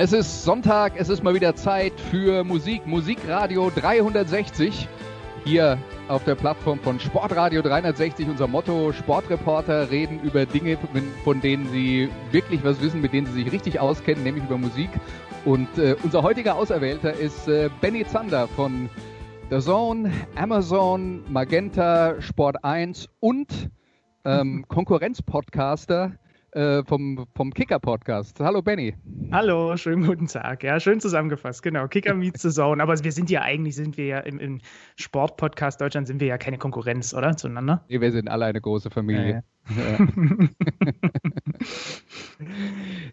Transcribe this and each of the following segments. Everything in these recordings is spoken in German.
Es ist Sonntag, es ist mal wieder Zeit für Musik, Musikradio 360. Hier auf der Plattform von Sportradio 360 unser Motto, Sportreporter reden über Dinge, von denen sie wirklich was wissen, mit denen sie sich richtig auskennen, nämlich über Musik. Und äh, unser heutiger Auserwählter ist äh, Benny Zander von The Zone, Amazon, Magenta, Sport 1 und ähm, Konkurrenzpodcaster äh, vom, vom Kicker-Podcast. Hallo Benny. Hallo, schönen guten Tag. Ja, schön zusammengefasst. Genau, Kicker meets the Zone. Aber wir sind ja eigentlich, sind wir ja im, im Sport-Podcast Deutschland, sind wir ja keine Konkurrenz, oder? Zueinander? Nee, wir sind alle eine große Familie. Ja, ja.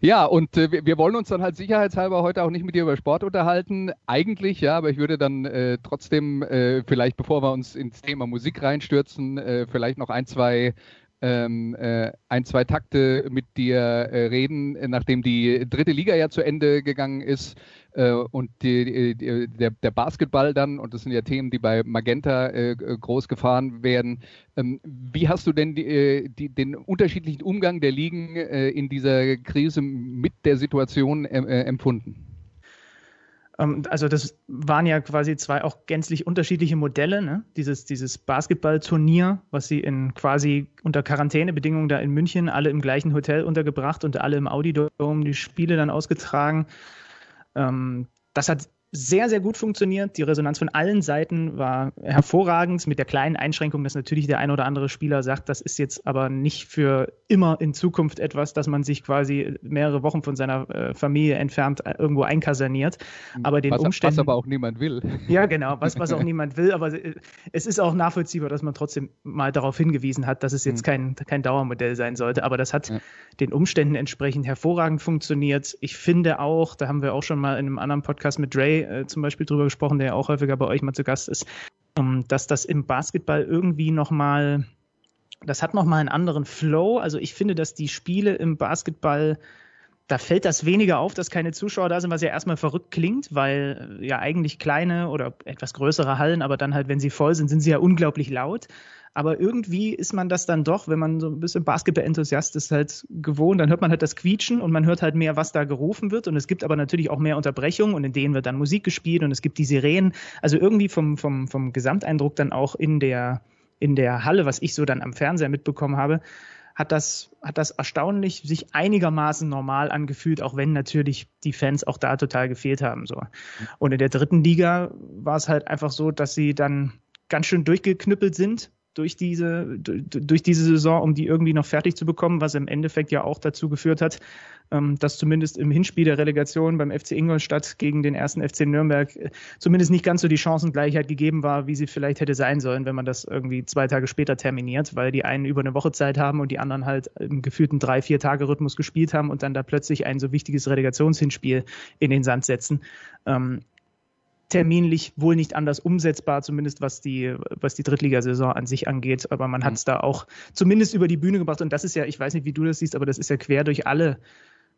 ja und äh, wir wollen uns dann halt sicherheitshalber heute auch nicht mit dir über Sport unterhalten. Eigentlich, ja, aber ich würde dann äh, trotzdem äh, vielleicht, bevor wir uns ins Thema Musik reinstürzen, äh, vielleicht noch ein, zwei ähm, äh, ein, zwei Takte mit dir äh, reden, nachdem die dritte Liga ja zu Ende gegangen ist äh, und die, die, der, der, Basketball dann, und das sind ja Themen, die bei Magenta äh, groß gefahren werden. Ähm, wie hast du denn die, äh, den unterschiedlichen Umgang der Ligen äh, in dieser Krise mit der Situation empfunden? Ähm, also das waren ja quasi zwei auch gänzlich unterschiedliche Modelle. Ne? Dieses, dieses Basketballturnier, was sie in quasi unter Quarantänebedingungen da in München alle im gleichen Hotel untergebracht und alle im Audidome die Spiele dann ausgetragen. Ähm, das hat sehr, sehr gut funktioniert. Die Resonanz von allen Seiten war hervorragend, mit der kleinen Einschränkung, dass natürlich der ein oder andere Spieler sagt, das ist jetzt aber nicht für immer in Zukunft etwas, dass man sich quasi mehrere Wochen von seiner äh, Familie entfernt äh, irgendwo einkaserniert. Aber den was, Umständen. Was aber auch niemand will. Ja, genau, was, was auch niemand will. Aber äh, es ist auch nachvollziehbar, dass man trotzdem mal darauf hingewiesen hat, dass es jetzt mhm. kein, kein Dauermodell sein sollte. Aber das hat ja. den Umständen entsprechend hervorragend funktioniert. Ich finde auch, da haben wir auch schon mal in einem anderen Podcast mit Dre äh, zum Beispiel drüber gesprochen, der ja auch häufiger bei euch mal zu Gast ist, ähm, dass das im Basketball irgendwie nochmal, das hat nochmal einen anderen Flow. Also ich finde, dass die Spiele im Basketball da fällt das weniger auf, dass keine Zuschauer da sind, was ja erstmal verrückt klingt, weil äh, ja eigentlich kleine oder etwas größere Hallen, aber dann halt, wenn sie voll sind, sind sie ja unglaublich laut. Aber irgendwie ist man das dann doch, wenn man so ein bisschen Basketball-Enthusiast ist, halt gewohnt. Dann hört man halt das Quietschen und man hört halt mehr, was da gerufen wird. Und es gibt aber natürlich auch mehr Unterbrechungen und in denen wird dann Musik gespielt und es gibt die Sirenen. Also irgendwie vom, vom, vom Gesamteindruck dann auch in der, in der Halle, was ich so dann am Fernseher mitbekommen habe, hat das, hat das erstaunlich sich einigermaßen normal angefühlt, auch wenn natürlich die Fans auch da total gefehlt haben. So. Und in der dritten Liga war es halt einfach so, dass sie dann ganz schön durchgeknüppelt sind durch diese, durch diese Saison, um die irgendwie noch fertig zu bekommen, was im Endeffekt ja auch dazu geführt hat, ähm, dass zumindest im Hinspiel der Relegation beim FC Ingolstadt gegen den ersten FC Nürnberg äh, zumindest nicht ganz so die Chancengleichheit gegeben war, wie sie vielleicht hätte sein sollen, wenn man das irgendwie zwei Tage später terminiert, weil die einen über eine Woche Zeit haben und die anderen halt im gefühlten drei, vier Tage Rhythmus gespielt haben und dann da plötzlich ein so wichtiges Relegationshinspiel in den Sand setzen. Terminlich wohl nicht anders umsetzbar, zumindest was die, was die Drittligasaison an sich angeht. Aber man hat es mhm. da auch zumindest über die Bühne gebracht. Und das ist ja, ich weiß nicht, wie du das siehst, aber das ist ja quer durch alle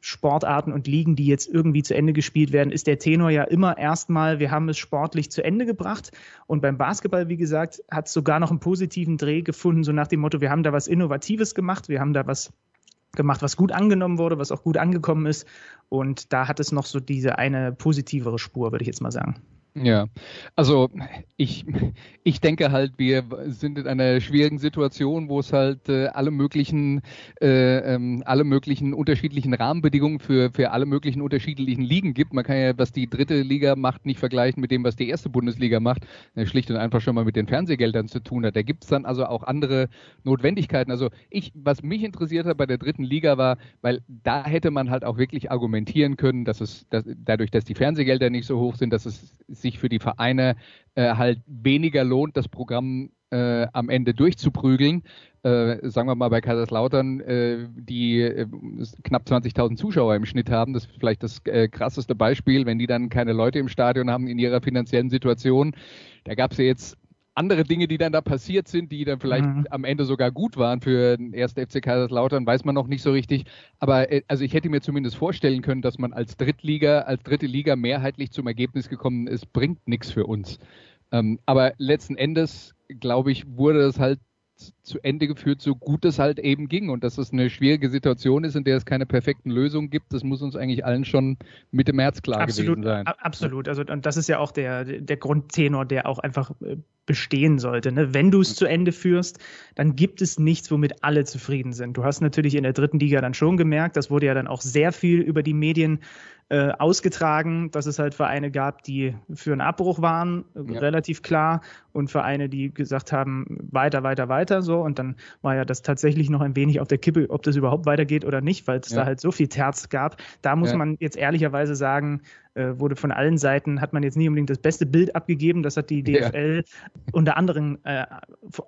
Sportarten und Ligen, die jetzt irgendwie zu Ende gespielt werden, ist der Tenor ja immer erstmal, wir haben es sportlich zu Ende gebracht. Und beim Basketball, wie gesagt, hat es sogar noch einen positiven Dreh gefunden, so nach dem Motto, wir haben da was Innovatives gemacht, wir haben da was gemacht, was gut angenommen wurde, was auch gut angekommen ist. Und da hat es noch so diese eine positivere Spur, würde ich jetzt mal sagen. Ja, also ich, ich denke halt, wir sind in einer schwierigen Situation, wo es halt äh, alle möglichen, äh, ähm, alle möglichen unterschiedlichen Rahmenbedingungen für, für alle möglichen unterschiedlichen Ligen gibt. Man kann ja, was die dritte Liga macht, nicht vergleichen mit dem, was die erste Bundesliga macht. Ja, schlicht und einfach schon mal mit den Fernsehgeldern zu tun hat. Da gibt es dann also auch andere Notwendigkeiten. Also ich, was mich interessiert hat bei der dritten Liga war, weil da hätte man halt auch wirklich argumentieren können, dass es dass, dadurch, dass die Fernsehgelder nicht so hoch sind, dass es sich für die Vereine äh, halt weniger lohnt, das Programm äh, am Ende durchzuprügeln. Äh, sagen wir mal bei Kaiserslautern, äh, die äh, knapp 20.000 Zuschauer im Schnitt haben. Das ist vielleicht das äh, krasseste Beispiel, wenn die dann keine Leute im Stadion haben in ihrer finanziellen Situation. Da gab es ja jetzt andere Dinge, die dann da passiert sind, die dann vielleicht mhm. am Ende sogar gut waren für den ersten FC Kaiserslautern, weiß man noch nicht so richtig. Aber äh, also ich hätte mir zumindest vorstellen können, dass man als Drittliga, als dritte Liga mehrheitlich zum Ergebnis gekommen ist, bringt nichts für uns. Ähm, aber letzten Endes, glaube ich, wurde es halt zu Ende geführt, so gut es halt eben ging. Und dass es eine schwierige Situation ist, in der es keine perfekten Lösungen gibt, das muss uns eigentlich allen schon Mitte März klar absolut, gewesen sein. Absolut. Also, und das ist ja auch der, der Grundtenor, der auch einfach äh, bestehen sollte. Ne? Wenn du es zu Ende führst, dann gibt es nichts, womit alle zufrieden sind. Du hast natürlich in der dritten Liga dann schon gemerkt, das wurde ja dann auch sehr viel über die Medien äh, ausgetragen, dass es halt Vereine gab, die für einen Abbruch waren, ja. relativ klar, und Vereine, die gesagt haben, weiter, weiter, weiter, so. Und dann war ja das tatsächlich noch ein wenig auf der Kippe, ob das überhaupt weitergeht oder nicht, weil es ja. da halt so viel Terz gab. Da muss ja. man jetzt ehrlicherweise sagen, äh, wurde von allen Seiten, hat man jetzt nie unbedingt das beste Bild abgegeben. Das hat die DFL ja. unter anderen äh,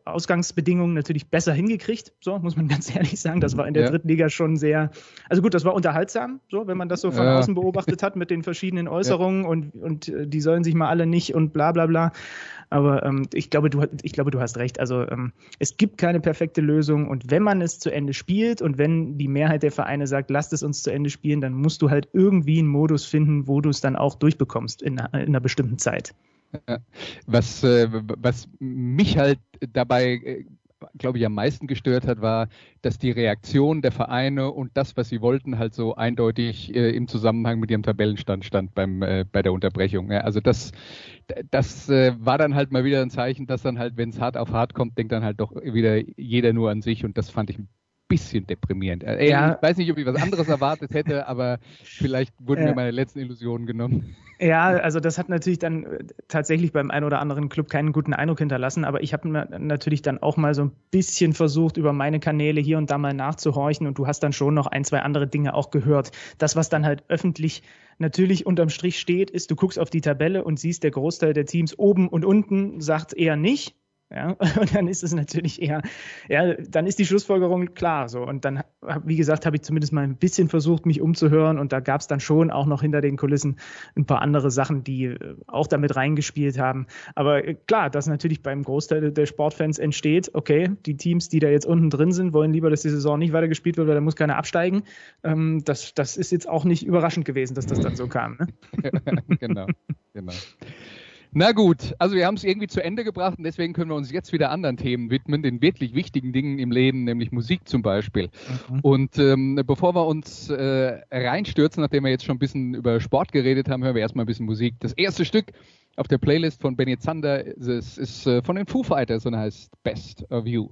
Ausgangsbedingungen natürlich besser hingekriegt. So, muss man ganz ehrlich sagen. Das war in der ja. Drittliga schon sehr, also gut, das war unterhaltsam, so, wenn man das so von ja. außen beobachtet hat mit den verschiedenen Äußerungen und, und äh, die sollen sich mal alle nicht und bla bla bla. Aber ähm, ich, glaube, du, ich glaube, du hast recht. Also ähm, es gibt keine perfekte Lösung und wenn man es zu Ende spielt und wenn die Mehrheit der Vereine sagt, lasst es uns zu Ende spielen, dann musst du halt irgendwie einen Modus finden, wo du es dann auch durchbekommst in, in einer bestimmten Zeit. Was, äh, was mich halt dabei äh, glaube ich, am meisten gestört hat, war, dass die Reaktion der Vereine und das, was sie wollten, halt so eindeutig äh, im Zusammenhang mit ihrem Tabellenstand stand beim, äh, bei der Unterbrechung. Ja, also das, das äh, war dann halt mal wieder ein Zeichen, dass dann halt, wenn es hart auf hart kommt, denkt dann halt doch wieder jeder nur an sich und das fand ich ein bisschen deprimierend. Äh, ja. Ich weiß nicht, ob ich was anderes erwartet hätte, aber vielleicht wurden mir meine letzten Illusionen genommen. Ja, also das hat natürlich dann äh, tatsächlich beim einen oder anderen Club keinen guten Eindruck hinterlassen, aber ich habe natürlich dann auch mal so ein bisschen versucht, über meine Kanäle hier und da mal nachzuhorchen und du hast dann schon noch ein, zwei andere Dinge auch gehört. Das, was dann halt öffentlich natürlich unterm Strich steht, ist, du guckst auf die Tabelle und siehst, der Großteil der Teams oben und unten sagt eher nicht. Ja, und dann ist es natürlich eher, ja, dann ist die Schlussfolgerung klar so. Und dann, wie gesagt, habe ich zumindest mal ein bisschen versucht, mich umzuhören. Und da gab es dann schon auch noch hinter den Kulissen ein paar andere Sachen, die äh, auch damit reingespielt haben. Aber äh, klar, dass natürlich beim Großteil der Sportfans entsteht, okay, die Teams, die da jetzt unten drin sind, wollen lieber, dass die Saison nicht weitergespielt wird, weil da muss keiner absteigen. Ähm, das, das ist jetzt auch nicht überraschend gewesen, dass das dann so kam. Ne? genau, genau. Na gut, also wir haben es irgendwie zu Ende gebracht und deswegen können wir uns jetzt wieder anderen Themen widmen, den wirklich wichtigen Dingen im Leben, nämlich Musik zum Beispiel. Mhm. Und ähm, bevor wir uns äh, reinstürzen, nachdem wir jetzt schon ein bisschen über Sport geredet haben, hören wir erstmal ein bisschen Musik. Das erste Stück auf der Playlist von Benny Zander ist, ist äh, von den Foo Fighters und heißt Best of You.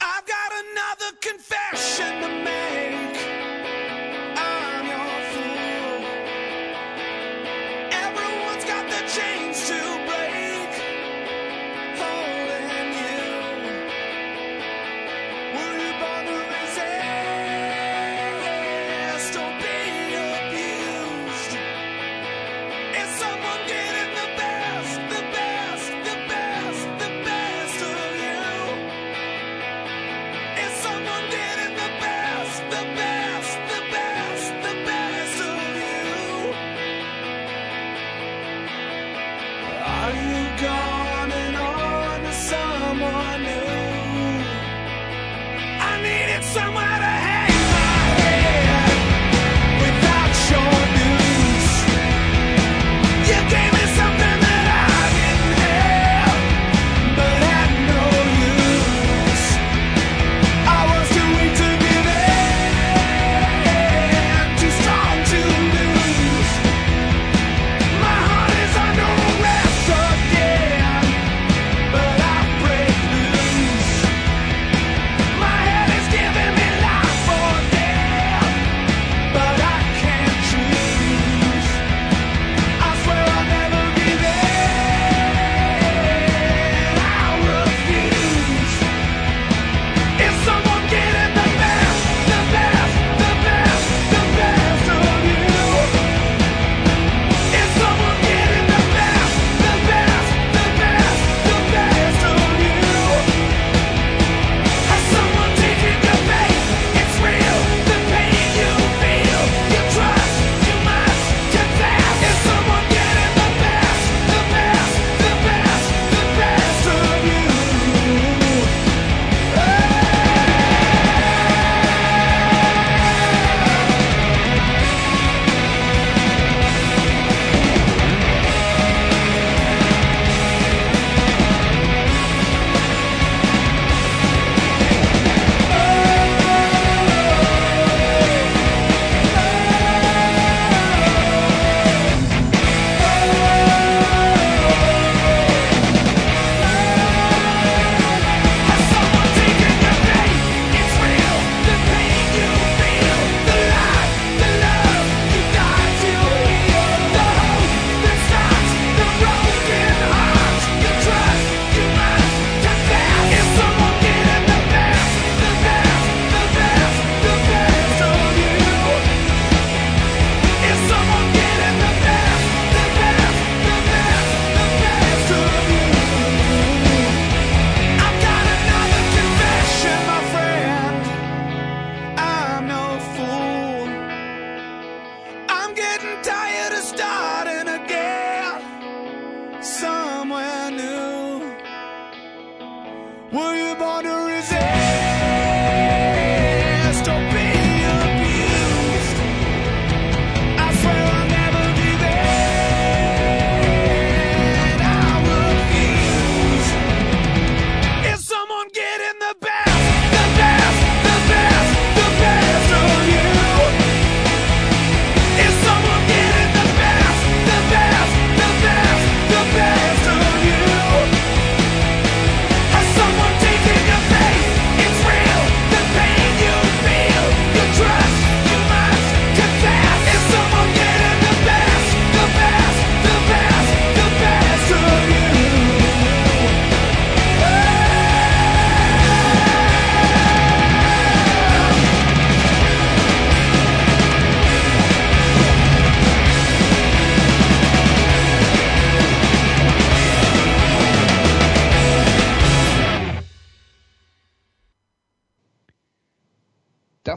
I've got another confession to make.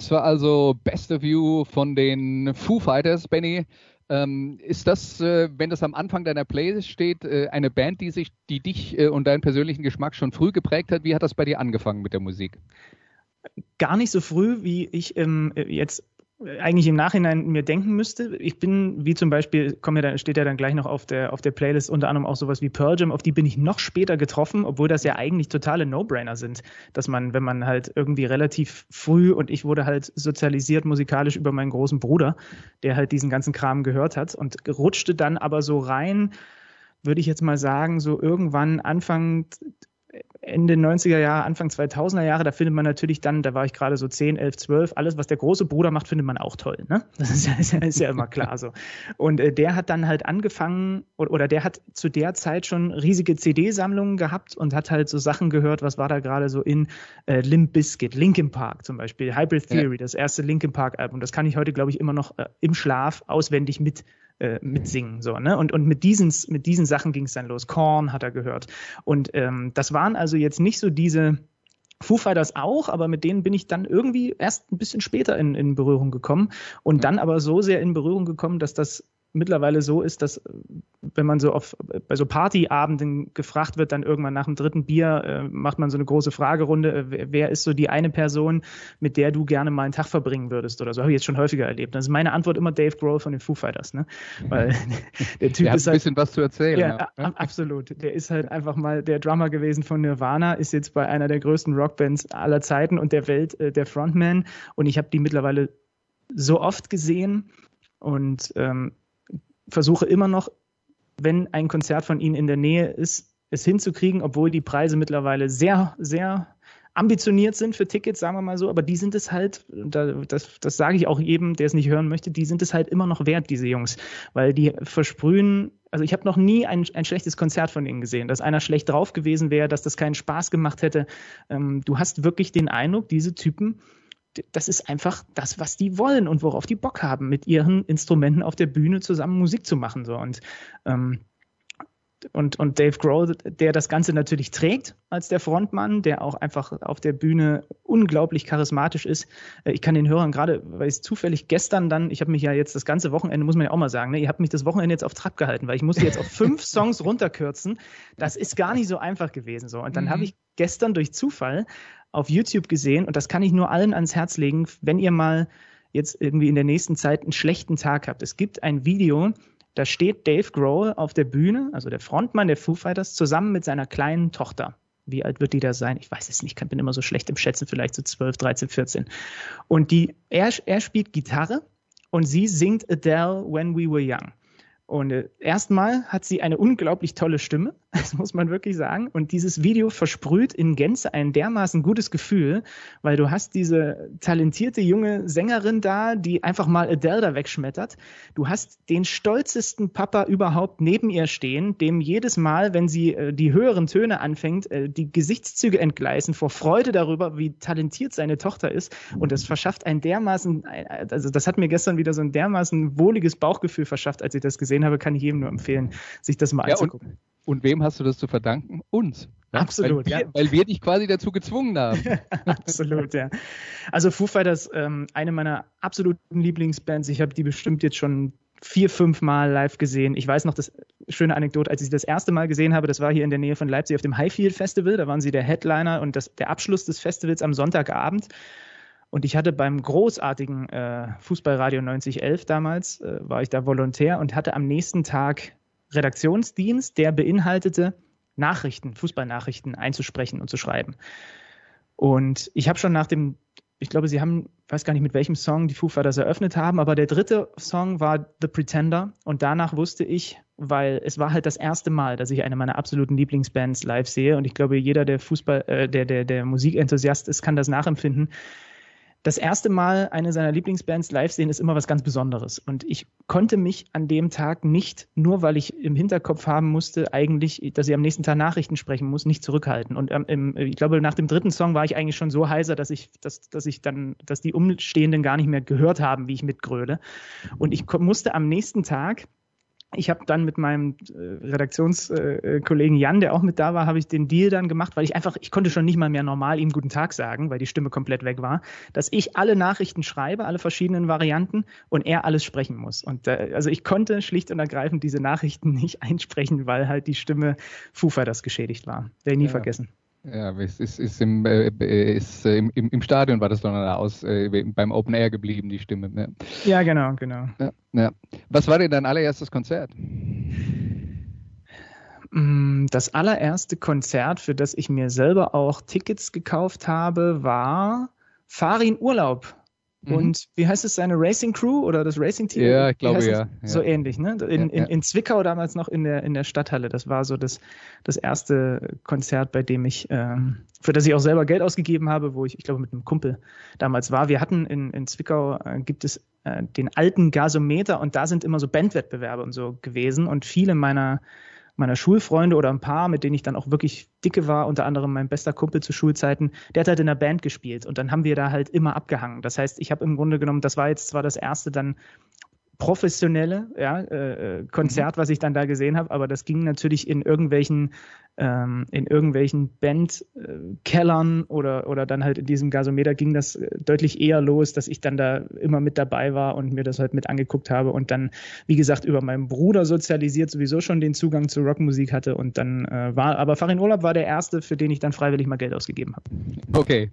Das war also Best of You von den Foo Fighters, Benny. Ähm, ist das, äh, wenn das am Anfang deiner Playlist steht, äh, eine Band, die sich, die dich äh, und deinen persönlichen Geschmack schon früh geprägt hat? Wie hat das bei dir angefangen mit der Musik? Gar nicht so früh, wie ich ähm, jetzt eigentlich im Nachhinein mir denken müsste. Ich bin, wie zum Beispiel, kommt ja dann, steht ja dann gleich noch auf der, auf der Playlist unter anderem auch sowas wie Pearl Jam, auf die bin ich noch später getroffen, obwohl das ja eigentlich totale No-Brainer sind, dass man, wenn man halt irgendwie relativ früh und ich wurde halt sozialisiert musikalisch über meinen großen Bruder, der halt diesen ganzen Kram gehört hat und rutschte dann aber so rein, würde ich jetzt mal sagen, so irgendwann Anfang Ende 90er Jahre, Anfang 2000er Jahre, da findet man natürlich dann, da war ich gerade so 10, 11, 12, alles, was der große Bruder macht, findet man auch toll. Ne? Das ist ja, ist ja, ist ja immer klar so. Und äh, der hat dann halt angefangen, oder, oder der hat zu der Zeit schon riesige CD-Sammlungen gehabt und hat halt so Sachen gehört, was war da gerade so in äh, Limp Bizkit, Linkin Park zum Beispiel, Hybrid Theory, ja. das erste Linkin Park-Album. Das kann ich heute, glaube ich, immer noch äh, im Schlaf auswendig mit äh, mitsingen. So, ne? Und, und mit, diesen, mit diesen Sachen ging es dann los. Korn hat er gehört. Und ähm, das waren also jetzt nicht so diese. Foo Fighters auch, aber mit denen bin ich dann irgendwie erst ein bisschen später in, in Berührung gekommen und dann aber so sehr in Berührung gekommen, dass das mittlerweile so ist, dass wenn man so auf bei so Partyabenden gefragt wird, dann irgendwann nach dem dritten Bier äh, macht man so eine große Fragerunde, äh, wer ist so die eine Person, mit der du gerne mal einen Tag verbringen würdest oder so, habe ich jetzt schon häufiger erlebt. Das ist meine Antwort immer Dave Grohl von den Foo Fighters, ne? Weil der Typ der ist halt, ein bisschen was zu erzählen. Ja, ja, absolut. Der ist halt einfach mal der Drummer gewesen von Nirvana, ist jetzt bei einer der größten Rockbands aller Zeiten und der Welt äh, der Frontman und ich habe die mittlerweile so oft gesehen und ähm, versuche immer noch, wenn ein Konzert von ihnen in der Nähe ist, es hinzukriegen, obwohl die Preise mittlerweile sehr, sehr ambitioniert sind für Tickets, sagen wir mal so, aber die sind es halt, das, das sage ich auch jedem, der es nicht hören möchte, die sind es halt immer noch wert, diese Jungs, weil die versprühen, also ich habe noch nie ein, ein schlechtes Konzert von ihnen gesehen, dass einer schlecht drauf gewesen wäre, dass das keinen Spaß gemacht hätte. Ähm, du hast wirklich den Eindruck, diese Typen das ist einfach das, was die wollen und worauf die Bock haben, mit ihren Instrumenten auf der Bühne zusammen Musik zu machen. So. Und, ähm, und, und Dave Grohl, der das Ganze natürlich trägt als der Frontmann, der auch einfach auf der Bühne unglaublich charismatisch ist. Äh, ich kann den Hörern gerade, weil ich zufällig gestern dann, ich habe mich ja jetzt das ganze Wochenende, muss man ja auch mal sagen, ne, ihr habt mich das Wochenende jetzt auf Trab gehalten, weil ich musste jetzt auf fünf Songs runterkürzen. Das ist gar nicht so einfach gewesen. So. Und dann mhm. habe ich gestern durch Zufall auf YouTube gesehen und das kann ich nur allen ans Herz legen, wenn ihr mal jetzt irgendwie in der nächsten Zeit einen schlechten Tag habt. Es gibt ein Video, da steht Dave Grohl auf der Bühne, also der Frontmann der Foo Fighters, zusammen mit seiner kleinen Tochter. Wie alt wird die da sein? Ich weiß es nicht, ich bin immer so schlecht im Schätzen, vielleicht so 12, 13, 14. Und die, er, er spielt Gitarre und sie singt Adele When We Were Young. Und äh, erstmal hat sie eine unglaublich tolle Stimme, das muss man wirklich sagen. Und dieses Video versprüht in Gänze ein dermaßen gutes Gefühl, weil du hast diese talentierte junge Sängerin da, die einfach mal Adele da wegschmettert. Du hast den stolzesten Papa überhaupt neben ihr stehen, dem jedes Mal, wenn sie äh, die höheren Töne anfängt, äh, die Gesichtszüge entgleisen vor Freude darüber, wie talentiert seine Tochter ist. Und das verschafft ein dermaßen, also das hat mir gestern wieder so ein dermaßen wohliges Bauchgefühl verschafft, als ich das gesehen habe, kann ich jedem nur empfehlen, sich das mal ja, anzugucken. Und, und, wem hast du das zu verdanken? Uns. Ja? Absolut, weil wir, ja. Weil wir dich quasi dazu gezwungen haben. Absolut, ja. Also Foo Fighters, ähm, eine meiner absoluten Lieblingsbands. Ich habe die bestimmt jetzt schon vier, fünf Mal live gesehen. Ich weiß noch das schöne Anekdote, als ich sie das erste Mal gesehen habe, das war hier in der Nähe von Leipzig auf dem Highfield Festival. Da waren sie der Headliner und das, der Abschluss des Festivals am Sonntagabend. Und ich hatte beim großartigen äh, Fußballradio 9011 damals, äh, war ich da Volontär und hatte am nächsten Tag Redaktionsdienst, der beinhaltete, Nachrichten, Fußballnachrichten einzusprechen und zu schreiben. Und ich habe schon nach dem, ich glaube, sie haben, weiß gar nicht mit welchem Song die Foo Fighters eröffnet haben, aber der dritte Song war The Pretender. Und danach wusste ich, weil es war halt das erste Mal, dass ich eine meiner absoluten Lieblingsbands live sehe. Und ich glaube, jeder, der Fußball, äh, der, der, der Musikenthusiast ist, kann das nachempfinden das erste Mal eine seiner Lieblingsbands live sehen ist immer was ganz Besonderes. Und ich konnte mich an dem Tag nicht, nur weil ich im Hinterkopf haben musste, eigentlich, dass ich am nächsten Tag Nachrichten sprechen muss, nicht zurückhalten. Und ähm, ich glaube, nach dem dritten Song war ich eigentlich schon so heiser, dass ich, dass, dass ich dann, dass die Umstehenden gar nicht mehr gehört haben, wie ich mitgröle. Und ich musste am nächsten Tag ich habe dann mit meinem äh, Redaktionskollegen äh, Jan, der auch mit da war, habe ich den Deal dann gemacht, weil ich einfach, ich konnte schon nicht mal mehr normal ihm guten Tag sagen, weil die Stimme komplett weg war, dass ich alle Nachrichten schreibe, alle verschiedenen Varianten und er alles sprechen muss. Und äh, also ich konnte schlicht und ergreifend diese Nachrichten nicht einsprechen, weil halt die Stimme Fufa das geschädigt war. Werde ich nie ja. vergessen. Ja, es ist, ist, im, äh, ist äh, im, im, Stadion war das dann aus äh, beim Open Air geblieben, die Stimme. Ne? Ja, genau, genau. Ja, ja. Was war denn dein allererstes Konzert? Mm, das allererste Konzert, für das ich mir selber auch Tickets gekauft habe, war Farin Urlaub Mhm. Und wie heißt es, seine Racing Crew oder das Racing Team? Ja, ich glaube ja, ja, So ähnlich, ne? In, in, in, Zwickau damals noch in der, in der Stadthalle. Das war so das, das erste Konzert, bei dem ich, ähm, für das ich auch selber Geld ausgegeben habe, wo ich, ich glaube, mit einem Kumpel damals war. Wir hatten in, in Zwickau, äh, gibt es äh, den alten Gasometer und da sind immer so Bandwettbewerbe und so gewesen. Und viele meiner meiner Schulfreunde oder ein paar, mit denen ich dann auch wirklich dicke war, unter anderem mein bester Kumpel zu Schulzeiten, der hat halt in der Band gespielt und dann haben wir da halt immer abgehangen. Das heißt, ich habe im Grunde genommen, das war jetzt zwar das erste dann professionelle ja, äh, äh Konzert, mhm. was ich dann da gesehen habe, aber das ging natürlich in irgendwelchen ähm, in irgendwelchen Bandkellern oder, oder dann halt in diesem Gasometer ging das äh, deutlich eher los, dass ich dann da immer mit dabei war und mir das halt mit angeguckt habe und dann, wie gesagt, über meinen Bruder sozialisiert sowieso schon den Zugang zu Rockmusik hatte und dann äh, war, aber Farin Urlaub war der erste, für den ich dann freiwillig mal Geld ausgegeben habe. Okay,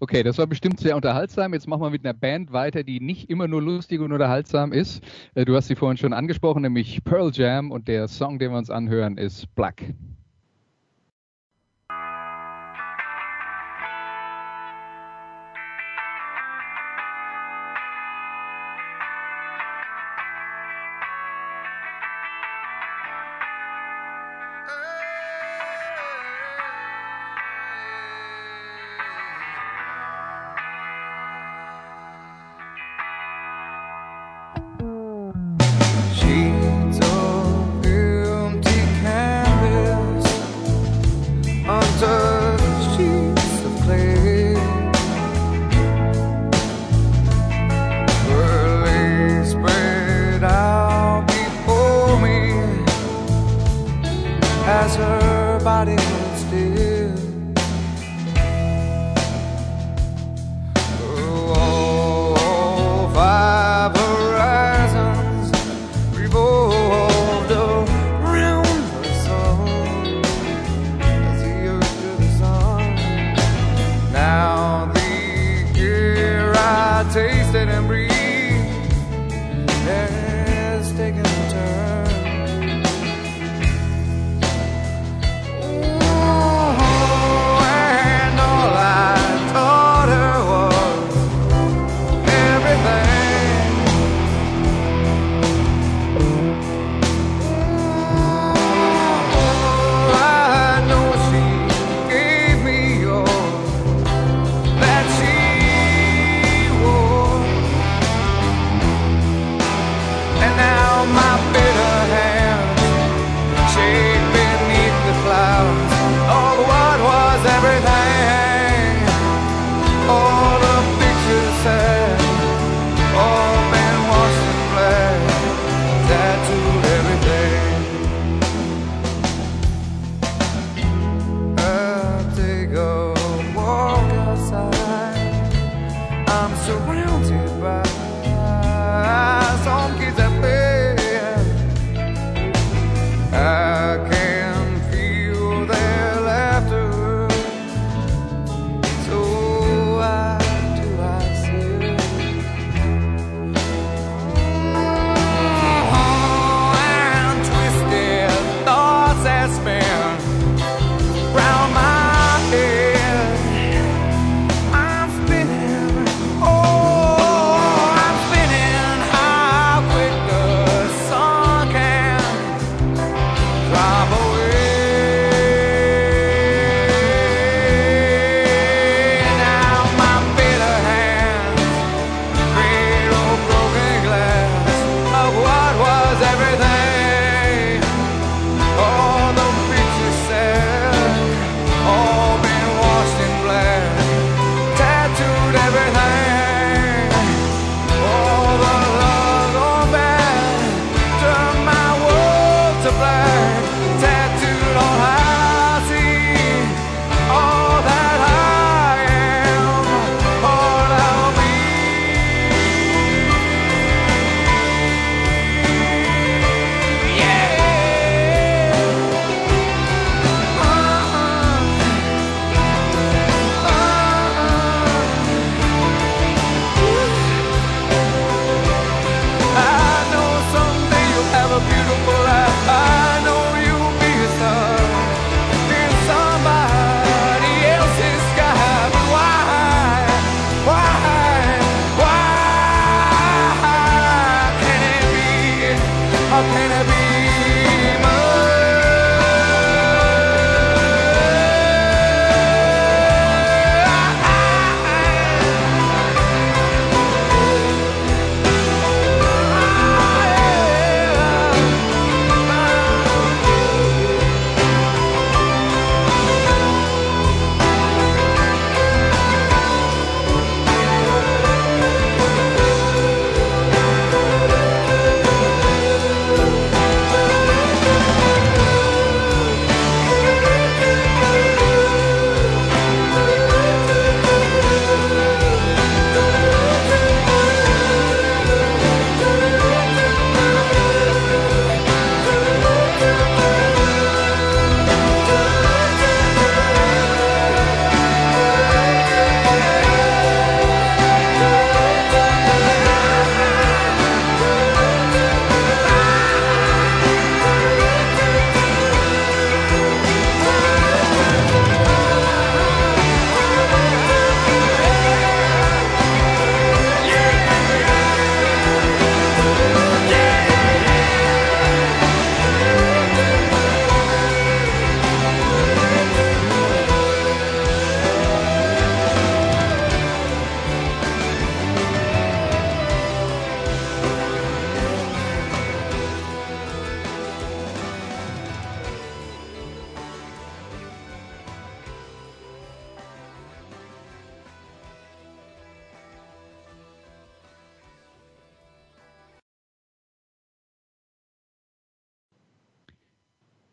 okay, das war bestimmt sehr unterhaltsam. Jetzt machen wir mit einer Band weiter, die nicht immer nur lustig und unterhaltsam ist. Äh, du hast sie vorhin schon angesprochen, nämlich Pearl Jam und der Song, den wir uns anhören, ist Black.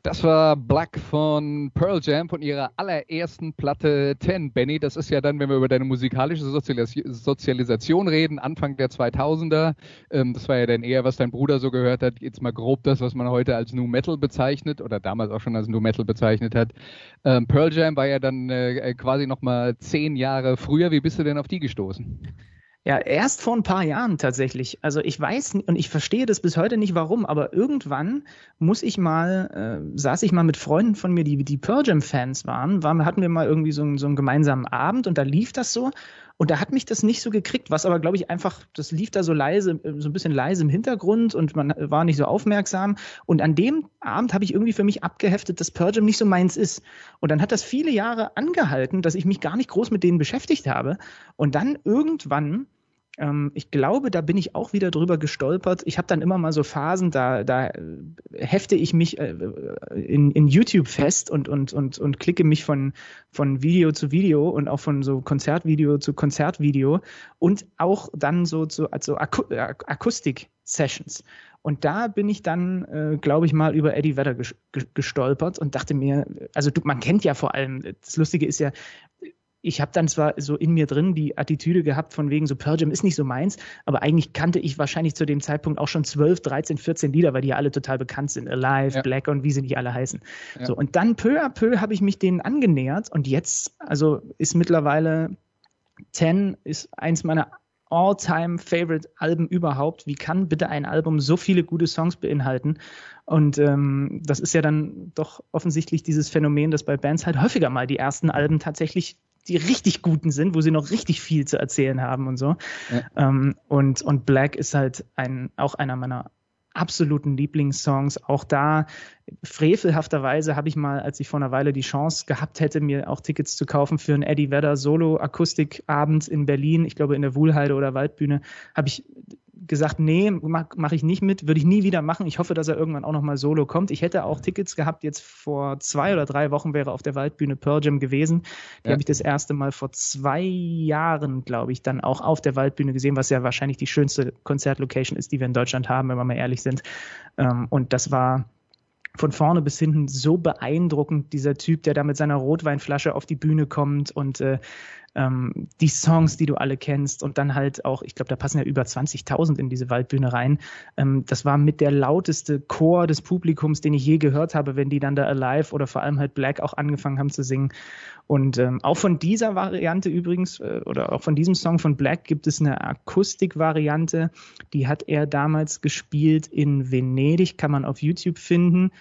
Das war Black von Pearl Jam von ihrer allerersten Platte 10. Benny, das ist ja dann, wenn wir über deine musikalische Sozialis Sozialisation reden, Anfang der 2000er. Ähm, das war ja dann eher, was dein Bruder so gehört hat. Jetzt mal grob das, was man heute als New Metal bezeichnet oder damals auch schon als New Metal bezeichnet hat. Ähm, Pearl Jam war ja dann äh, quasi nochmal zehn Jahre früher. Wie bist du denn auf die gestoßen? Ja, erst vor ein paar Jahren tatsächlich. Also ich weiß und ich verstehe das bis heute nicht, warum, aber irgendwann muss ich mal, äh, saß ich mal mit Freunden von mir, die die Pearl Jam Fans waren, waren hatten wir mal irgendwie so, so einen gemeinsamen Abend und da lief das so und da hat mich das nicht so gekriegt, was aber, glaube ich, einfach, das lief da so leise, so ein bisschen leise im Hintergrund und man war nicht so aufmerksam. Und an dem Abend habe ich irgendwie für mich abgeheftet, dass Pearl Jam nicht so meins ist. Und dann hat das viele Jahre angehalten, dass ich mich gar nicht groß mit denen beschäftigt habe. Und dann irgendwann ähm, ich glaube, da bin ich auch wieder drüber gestolpert. Ich habe dann immer mal so Phasen, da, da äh, hefte ich mich äh, in, in YouTube fest und, und, und, und klicke mich von, von Video zu Video und auch von so Konzertvideo zu Konzertvideo und auch dann so zu also Aku Akustik-Sessions. Und da bin ich dann, äh, glaube ich, mal über Eddie Vedder gestolpert und dachte mir, also du, man kennt ja vor allem, das Lustige ist ja, ich habe dann zwar so in mir drin die Attitüde gehabt von wegen so Pearl Jam ist nicht so meins, aber eigentlich kannte ich wahrscheinlich zu dem Zeitpunkt auch schon 12, 13, 14 Lieder, weil die ja alle total bekannt sind. Alive, ja. Black und wie sie nicht alle heißen. Ja. So, und dann peu à peu habe ich mich denen angenähert und jetzt, also ist mittlerweile 10 ist eins meiner all-time favorite Alben überhaupt. Wie kann bitte ein Album so viele gute Songs beinhalten? Und ähm, das ist ja dann doch offensichtlich dieses Phänomen, dass bei Bands halt häufiger mal die ersten Alben tatsächlich die richtig guten sind, wo sie noch richtig viel zu erzählen haben und so. Ja. Ähm, und, und Black ist halt ein, auch einer meiner absoluten Lieblingssongs. Auch da, frevelhafterweise, habe ich mal, als ich vor einer Weile die Chance gehabt hätte, mir auch Tickets zu kaufen für einen Eddie Vedder Solo-Akustikabend in Berlin, ich glaube in der Wuhlheide oder Waldbühne, habe ich gesagt, nee, mache mach ich nicht mit, würde ich nie wieder machen. Ich hoffe, dass er irgendwann auch nochmal solo kommt. Ich hätte auch Tickets gehabt, jetzt vor zwei oder drei Wochen wäre auf der Waldbühne Pearl Jam gewesen. Die ja. habe ich das erste Mal vor zwei Jahren, glaube ich, dann auch auf der Waldbühne gesehen, was ja wahrscheinlich die schönste Konzertlocation ist, die wir in Deutschland haben, wenn wir mal ehrlich sind. Ähm, und das war von vorne bis hinten so beeindruckend, dieser Typ, der da mit seiner Rotweinflasche auf die Bühne kommt und äh, ähm, die Songs, die du alle kennst und dann halt auch, ich glaube, da passen ja über 20.000 in diese Waldbühne rein. Ähm, das war mit der lauteste Chor des Publikums, den ich je gehört habe, wenn die dann da Alive oder vor allem halt Black auch angefangen haben zu singen. Und ähm, auch von dieser Variante übrigens, äh, oder auch von diesem Song von Black gibt es eine Akustikvariante, die hat er damals gespielt in Venedig, kann man auf YouTube finden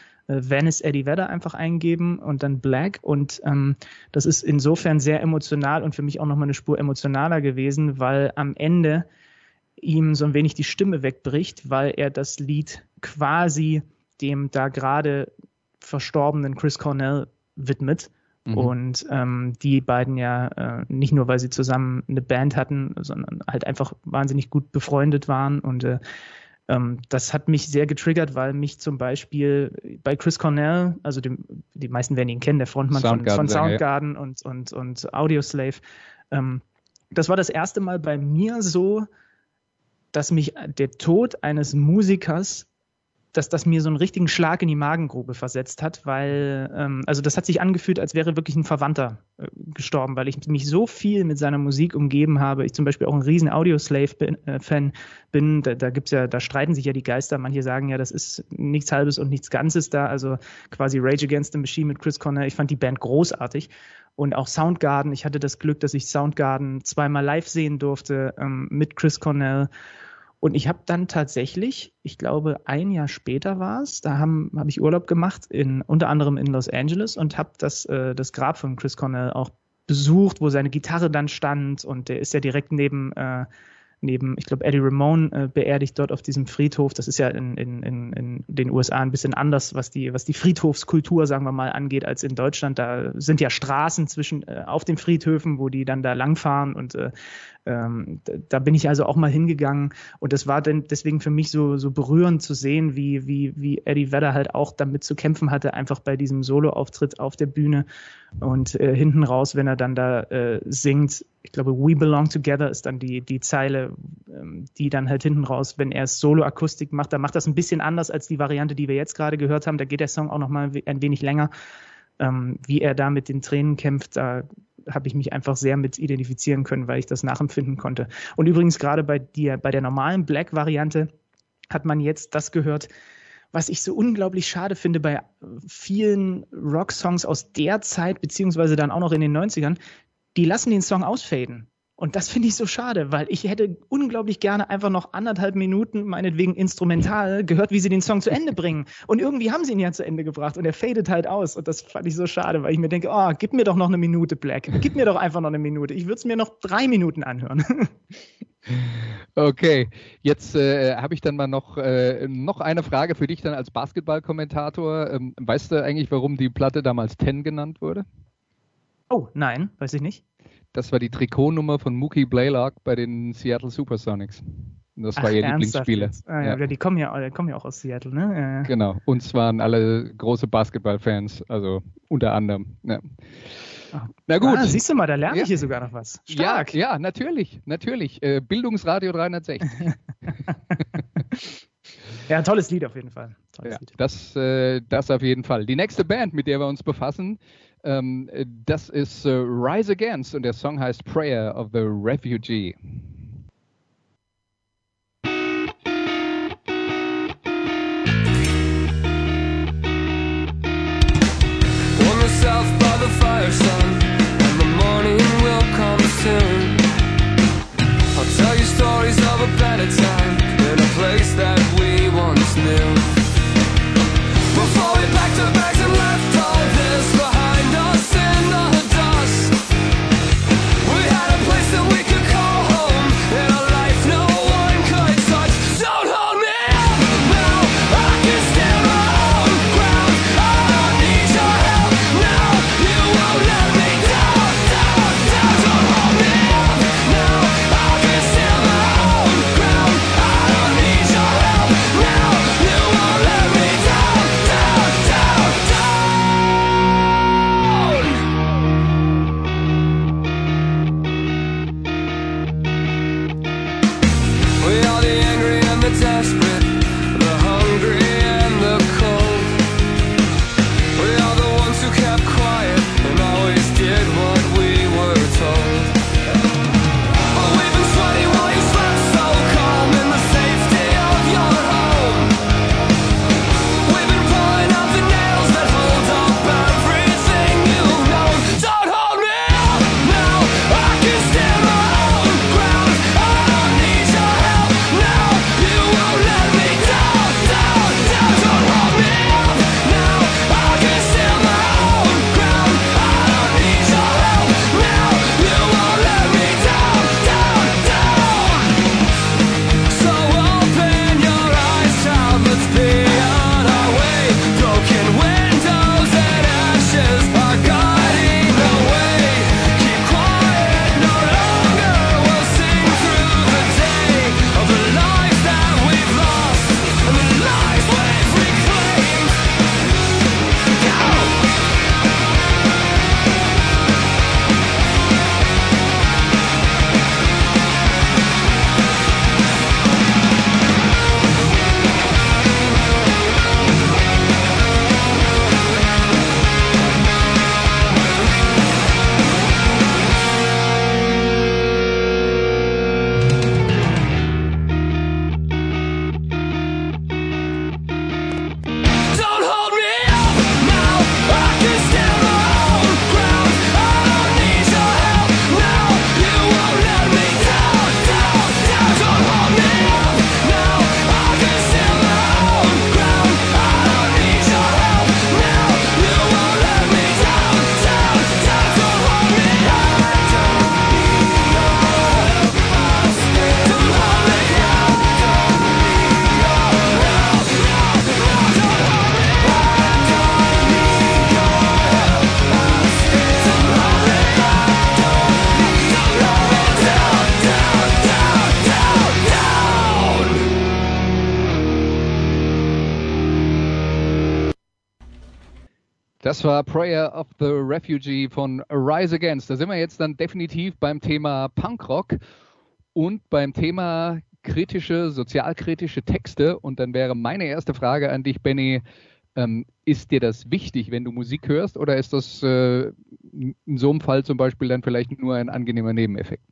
Venice Eddie Vedder einfach eingeben und dann Black. Und ähm, das ist insofern sehr emotional und für mich auch nochmal eine Spur emotionaler gewesen, weil am Ende ihm so ein wenig die Stimme wegbricht, weil er das Lied quasi dem da gerade verstorbenen Chris Cornell widmet. Mhm. Und ähm, die beiden ja äh, nicht nur, weil sie zusammen eine Band hatten, sondern halt einfach wahnsinnig gut befreundet waren. Und äh, das hat mich sehr getriggert, weil mich zum Beispiel bei Chris Cornell, also dem, die meisten werden ihn kennen, der Frontmann Soundgarden, von, von Soundgarden ja. und, und, und Audioslave, ähm, das war das erste Mal bei mir so, dass mich der Tod eines Musikers dass das mir so einen richtigen Schlag in die Magengrube versetzt hat, weil, ähm, also das hat sich angefühlt, als wäre wirklich ein Verwandter äh, gestorben, weil ich mich so viel mit seiner Musik umgeben habe. Ich zum Beispiel auch ein riesen Audioslave-Fan äh, bin. Da, da gibt's ja, da streiten sich ja die Geister. Manche sagen ja, das ist nichts Halbes und nichts Ganzes da. Also quasi Rage Against the Machine mit Chris Conner. Ich fand die Band großartig. Und auch Soundgarden. Ich hatte das Glück, dass ich Soundgarden zweimal live sehen durfte ähm, mit Chris Cornell. Und ich habe dann tatsächlich, ich glaube, ein Jahr später war es, da habe hab ich Urlaub gemacht, in, unter anderem in Los Angeles und habe das, äh, das Grab von Chris Cornell auch besucht, wo seine Gitarre dann stand und der ist ja direkt neben äh, neben, ich glaube, Eddie Ramone äh, beerdigt dort auf diesem Friedhof. Das ist ja in, in, in, in den USA ein bisschen anders, was die, was die Friedhofskultur, sagen wir mal, angeht, als in Deutschland. Da sind ja Straßen zwischen äh, auf den Friedhöfen, wo die dann da langfahren und äh, ähm, da bin ich also auch mal hingegangen und das war dann deswegen für mich so, so berührend zu sehen, wie, wie, wie Eddie Vedder halt auch damit zu kämpfen hatte, einfach bei diesem Solo-Auftritt auf der Bühne und äh, hinten raus, wenn er dann da äh, singt, ich glaube, We Belong Together ist dann die, die Zeile, ähm, die dann halt hinten raus, wenn er Solo-Akustik macht, da macht das ein bisschen anders als die Variante, die wir jetzt gerade gehört haben. Da geht der Song auch noch mal ein wenig länger. Ähm, wie er da mit den Tränen kämpft, da habe ich mich einfach sehr mit identifizieren können, weil ich das nachempfinden konnte. Und übrigens gerade bei dir, bei der normalen Black-Variante hat man jetzt das gehört, was ich so unglaublich schade finde bei vielen Rock-Songs aus der Zeit, beziehungsweise dann auch noch in den 90ern, die lassen den Song ausfaden. Und das finde ich so schade, weil ich hätte unglaublich gerne einfach noch anderthalb Minuten, meinetwegen instrumental, gehört, wie sie den Song zu Ende bringen. Und irgendwie haben sie ihn ja zu Ende gebracht und er fadet halt aus. Und das fand ich so schade, weil ich mir denke, oh, gib mir doch noch eine Minute, Black. Gib mir doch einfach noch eine Minute. Ich würde es mir noch drei Minuten anhören. Okay, jetzt äh, habe ich dann mal noch, äh, noch eine Frage für dich dann als Basketballkommentator. Ähm, weißt du eigentlich, warum die Platte damals Ten genannt wurde? Oh, nein, weiß ich nicht. Das war die Trikotnummer von Mookie Blaylock bei den Seattle Supersonics. Das war Ach, ihr Lieblingsspieler. Ah, ja, ja. Die kommen ja, kommen ja auch aus Seattle, ne? Ja. Genau. Und waren alle große Basketballfans, also unter anderem. Ja. Na gut. Ah, siehst du mal, da lerne ich hier sogar noch was. Stark. Ja, ja natürlich, natürlich. Äh, Bildungsradio 360. ja, tolles Lied auf jeden Fall. Tolles Lied. Das, äh, das auf jeden Fall. Die nächste Band, mit der wir uns befassen, ähm, äh, das ist äh, Rise Against und der Song heißt Prayer of the Refugee. South by the fire, son, Das war Prayer of the Refugee von Rise Against. Da sind wir jetzt dann definitiv beim Thema Punkrock und beim Thema kritische, sozialkritische Texte. Und dann wäre meine erste Frage an dich, Benny, ähm, ist dir das wichtig, wenn du Musik hörst, oder ist das äh, in so einem Fall zum Beispiel dann vielleicht nur ein angenehmer Nebeneffekt?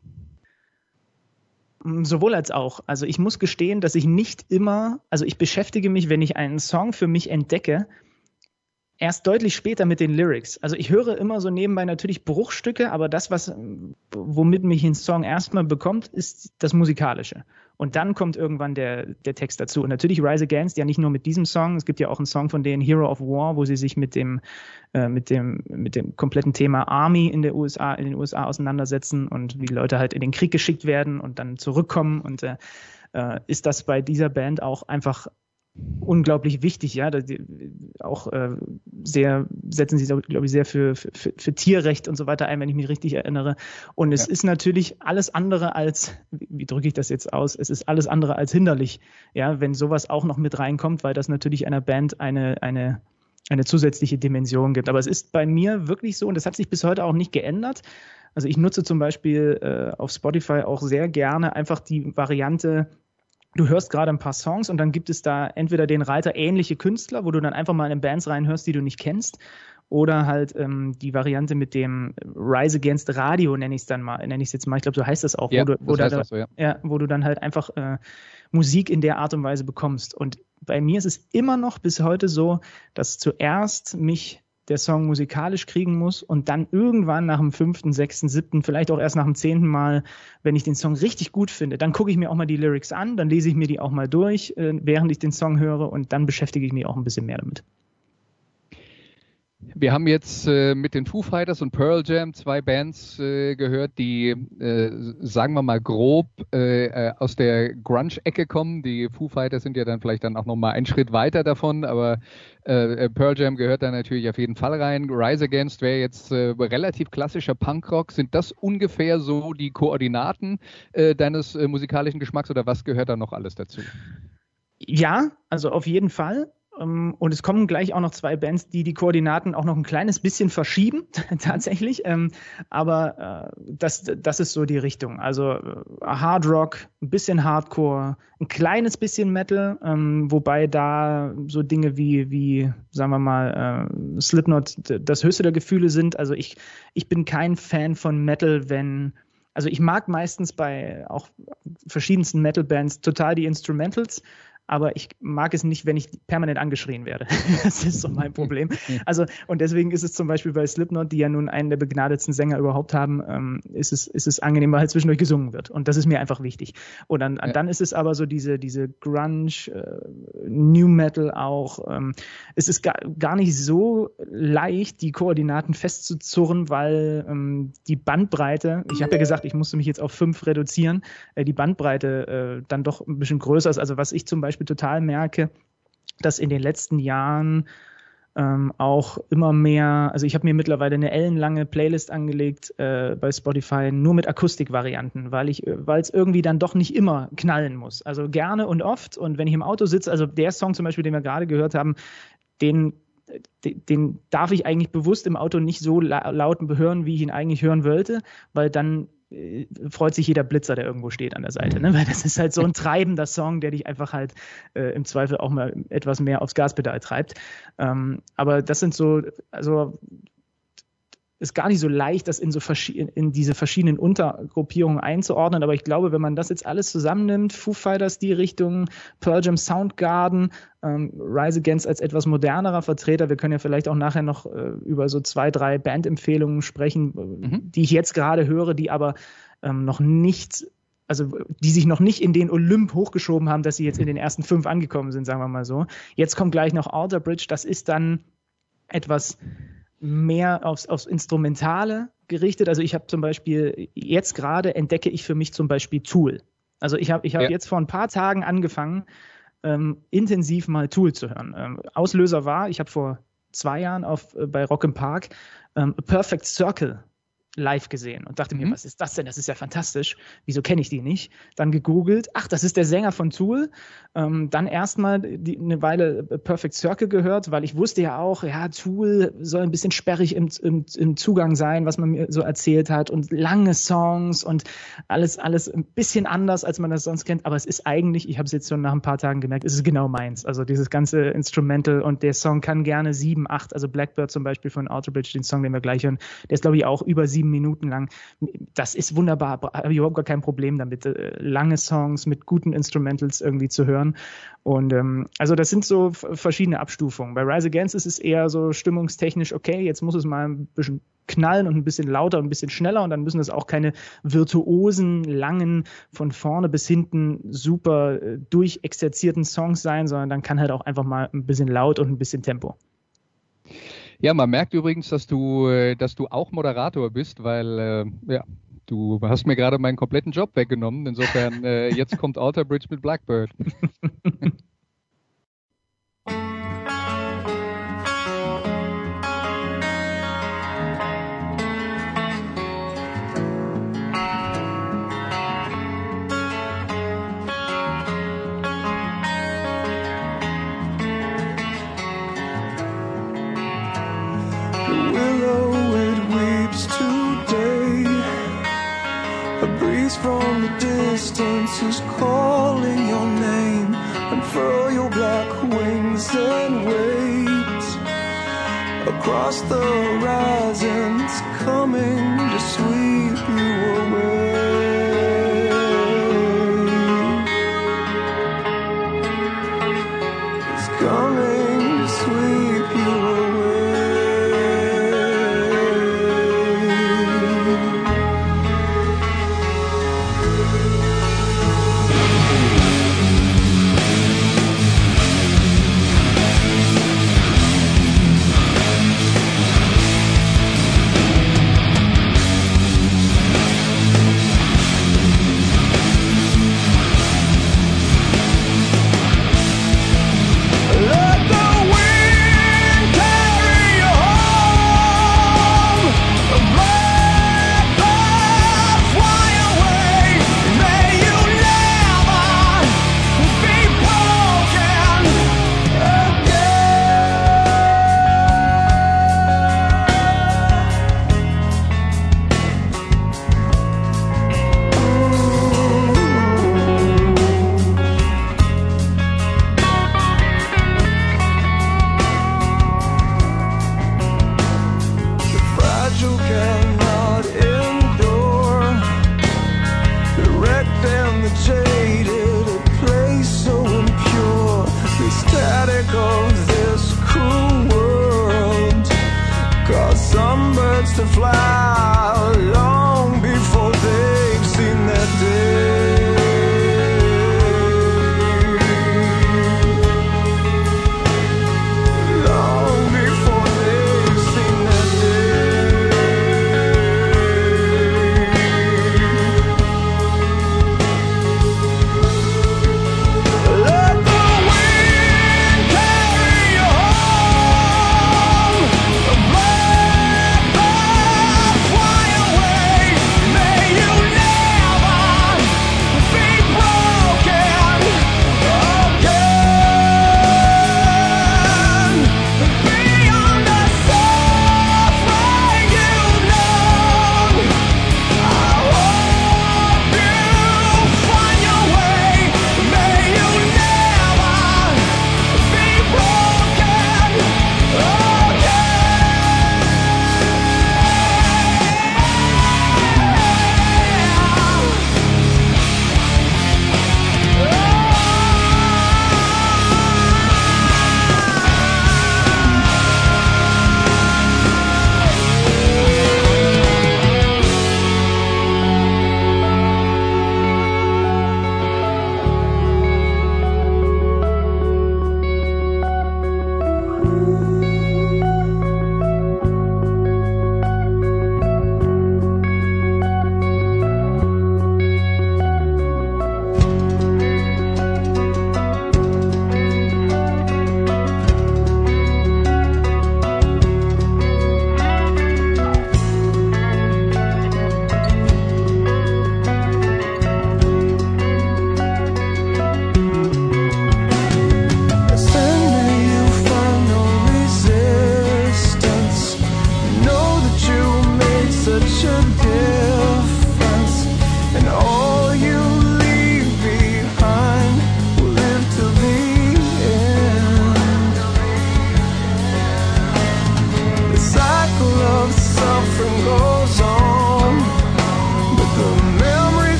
Sowohl als auch. Also ich muss gestehen, dass ich nicht immer, also ich beschäftige mich, wenn ich einen Song für mich entdecke, erst deutlich später mit den Lyrics. Also ich höre immer so nebenbei natürlich Bruchstücke, aber das, was, womit mich ein Song erstmal bekommt, ist das Musikalische. Und dann kommt irgendwann der, der Text dazu. Und natürlich Rise Against, ja nicht nur mit diesem Song, es gibt ja auch einen Song von denen, Hero of War, wo sie sich mit dem, äh, mit dem, mit dem kompletten Thema Army in der USA, in den USA auseinandersetzen und wie Leute halt in den Krieg geschickt werden und dann zurückkommen. Und äh, äh ist das bei dieser Band auch einfach unglaublich wichtig, ja. Die, auch äh, sehr, setzen sie, glaube ich, sehr für, für, für Tierrecht und so weiter ein, wenn ich mich richtig erinnere. Und es ja. ist natürlich alles andere als, wie, wie drücke ich das jetzt aus? Es ist alles andere als hinderlich, ja, wenn sowas auch noch mit reinkommt, weil das natürlich einer Band eine, eine, eine zusätzliche Dimension gibt. Aber es ist bei mir wirklich so, und das hat sich bis heute auch nicht geändert. Also ich nutze zum Beispiel äh, auf Spotify auch sehr gerne einfach die Variante, du hörst gerade ein paar Songs und dann gibt es da entweder den Reiter ähnliche Künstler, wo du dann einfach mal in Bands reinhörst, die du nicht kennst, oder halt ähm, die Variante mit dem Rise Against Radio, nenne ich es dann mal, nenne ich es jetzt mal, ich glaube, so heißt das auch, ja, wo, du, wo, das da, so, ja. Ja, wo du dann halt einfach äh, Musik in der Art und Weise bekommst. Und bei mir ist es immer noch bis heute so, dass zuerst mich der Song musikalisch kriegen muss und dann irgendwann nach dem fünften, sechsten, siebten, vielleicht auch erst nach dem zehnten Mal, wenn ich den Song richtig gut finde, dann gucke ich mir auch mal die Lyrics an, dann lese ich mir die auch mal durch, äh, während ich den Song höre und dann beschäftige ich mich auch ein bisschen mehr damit. Wir haben jetzt äh, mit den Foo Fighters und Pearl Jam zwei Bands äh, gehört, die, äh, sagen wir mal grob, äh, äh, aus der Grunge-Ecke kommen. Die Foo Fighters sind ja dann vielleicht dann auch nochmal einen Schritt weiter davon, aber äh, Pearl Jam gehört da natürlich auf jeden Fall rein. Rise Against wäre jetzt relativ klassischer Punkrock. Sind das ungefähr so die Koordinaten deines musikalischen Geschmacks oder was gehört da noch alles dazu? Ja, also auf jeden Fall. Ähm, und es kommen gleich auch noch zwei Bands, die die Koordinaten auch noch ein kleines bisschen verschieben, tatsächlich. Ähm, aber äh, das, das ist so die Richtung. Also äh, Hard Rock, ein bisschen Hardcore, ein kleines bisschen Metal, ähm, wobei da so Dinge wie, wie sagen wir mal, äh, Slipknot das höchste der Gefühle sind. Also ich, ich bin kein Fan von Metal, wenn also ich mag meistens bei auch verschiedensten Metal-Bands total die Instrumentals aber ich mag es nicht, wenn ich permanent angeschrien werde. das ist so mein Problem. Also, und deswegen ist es zum Beispiel bei Slipknot, die ja nun einen der begnadetsten Sänger überhaupt haben, ähm, ist, es, ist es angenehm, weil halt zwischendurch gesungen wird. Und das ist mir einfach wichtig. Und dann, ja. dann ist es aber so diese, diese Grunge, äh, New Metal auch. Ähm, es ist gar, gar nicht so leicht, die Koordinaten festzuzurren, weil ähm, die Bandbreite, ich habe ja gesagt, ich musste mich jetzt auf fünf reduzieren, äh, die Bandbreite äh, dann doch ein bisschen größer ist. Also was ich zum Beispiel Beispiel total merke, dass in den letzten Jahren ähm, auch immer mehr, also ich habe mir mittlerweile eine ellenlange Playlist angelegt äh, bei Spotify nur mit Akustikvarianten, weil ich, weil es irgendwie dann doch nicht immer knallen muss. Also gerne und oft und wenn ich im Auto sitze, also der Song zum Beispiel, den wir gerade gehört haben, den den darf ich eigentlich bewusst im Auto nicht so laut hören, wie ich ihn eigentlich hören wollte, weil dann äh, freut sich jeder Blitzer, der irgendwo steht an der Seite, ne? weil das ist halt so ein treibender Song, der dich einfach halt äh, im Zweifel auch mal etwas mehr aufs Gaspedal treibt. Ähm, aber das sind so, also ist gar nicht so leicht, das in so in diese verschiedenen Untergruppierungen einzuordnen. Aber ich glaube, wenn man das jetzt alles zusammennimmt, Foo Fighters die Richtung, Pearl Jam Soundgarden, ähm, Rise Against als etwas modernerer Vertreter. Wir können ja vielleicht auch nachher noch äh, über so zwei, drei Bandempfehlungen sprechen, mhm. die ich jetzt gerade höre, die aber ähm, noch nicht also die sich noch nicht in den Olymp hochgeschoben haben, dass sie jetzt in den ersten fünf angekommen sind, sagen wir mal so. Jetzt kommt gleich noch Alter Bridge, das ist dann etwas mehr aufs, aufs Instrumentale gerichtet. Also ich habe zum Beispiel, jetzt gerade entdecke ich für mich zum Beispiel Tool. Also ich habe ich hab ja. jetzt vor ein paar Tagen angefangen, ähm, intensiv mal Tool zu hören. Ähm, Auslöser war, ich habe vor zwei Jahren auf, äh, bei Rock im Park ähm, A Perfect Circle live gesehen und dachte mhm. mir, was ist das denn? Das ist ja fantastisch. Wieso kenne ich die nicht? Dann gegoogelt, ach, das ist der Sänger von Tool. Ähm, dann erstmal eine Weile Perfect Circle gehört, weil ich wusste ja auch, ja, Tool soll ein bisschen sperrig im, im, im Zugang sein, was man mir so erzählt hat und lange Songs und alles, alles ein bisschen anders, als man das sonst kennt. Aber es ist eigentlich, ich habe es jetzt schon nach ein paar Tagen gemerkt, es ist genau meins. Also dieses ganze Instrumental und der Song kann gerne sieben, acht, also Blackbird zum Beispiel von Outer Bridge, den Song, den wir gleich hören, der ist glaube ich auch über sieben sieben Minuten lang. Das ist wunderbar, habe ich überhaupt gar kein Problem damit, äh, lange Songs mit guten Instrumentals irgendwie zu hören. Und ähm, also das sind so verschiedene Abstufungen. Bei Rise Against ist es eher so stimmungstechnisch, okay, jetzt muss es mal ein bisschen knallen und ein bisschen lauter und ein bisschen schneller und dann müssen es auch keine virtuosen, langen, von vorne bis hinten super äh, durchexerzierten Songs sein, sondern dann kann halt auch einfach mal ein bisschen laut und ein bisschen Tempo. Ja, man merkt übrigens, dass du, äh, dass du auch Moderator bist, weil äh, ja, du hast mir gerade meinen kompletten Job weggenommen. Insofern, äh, jetzt kommt Alter Bridge mit Blackbird. Across the horizon,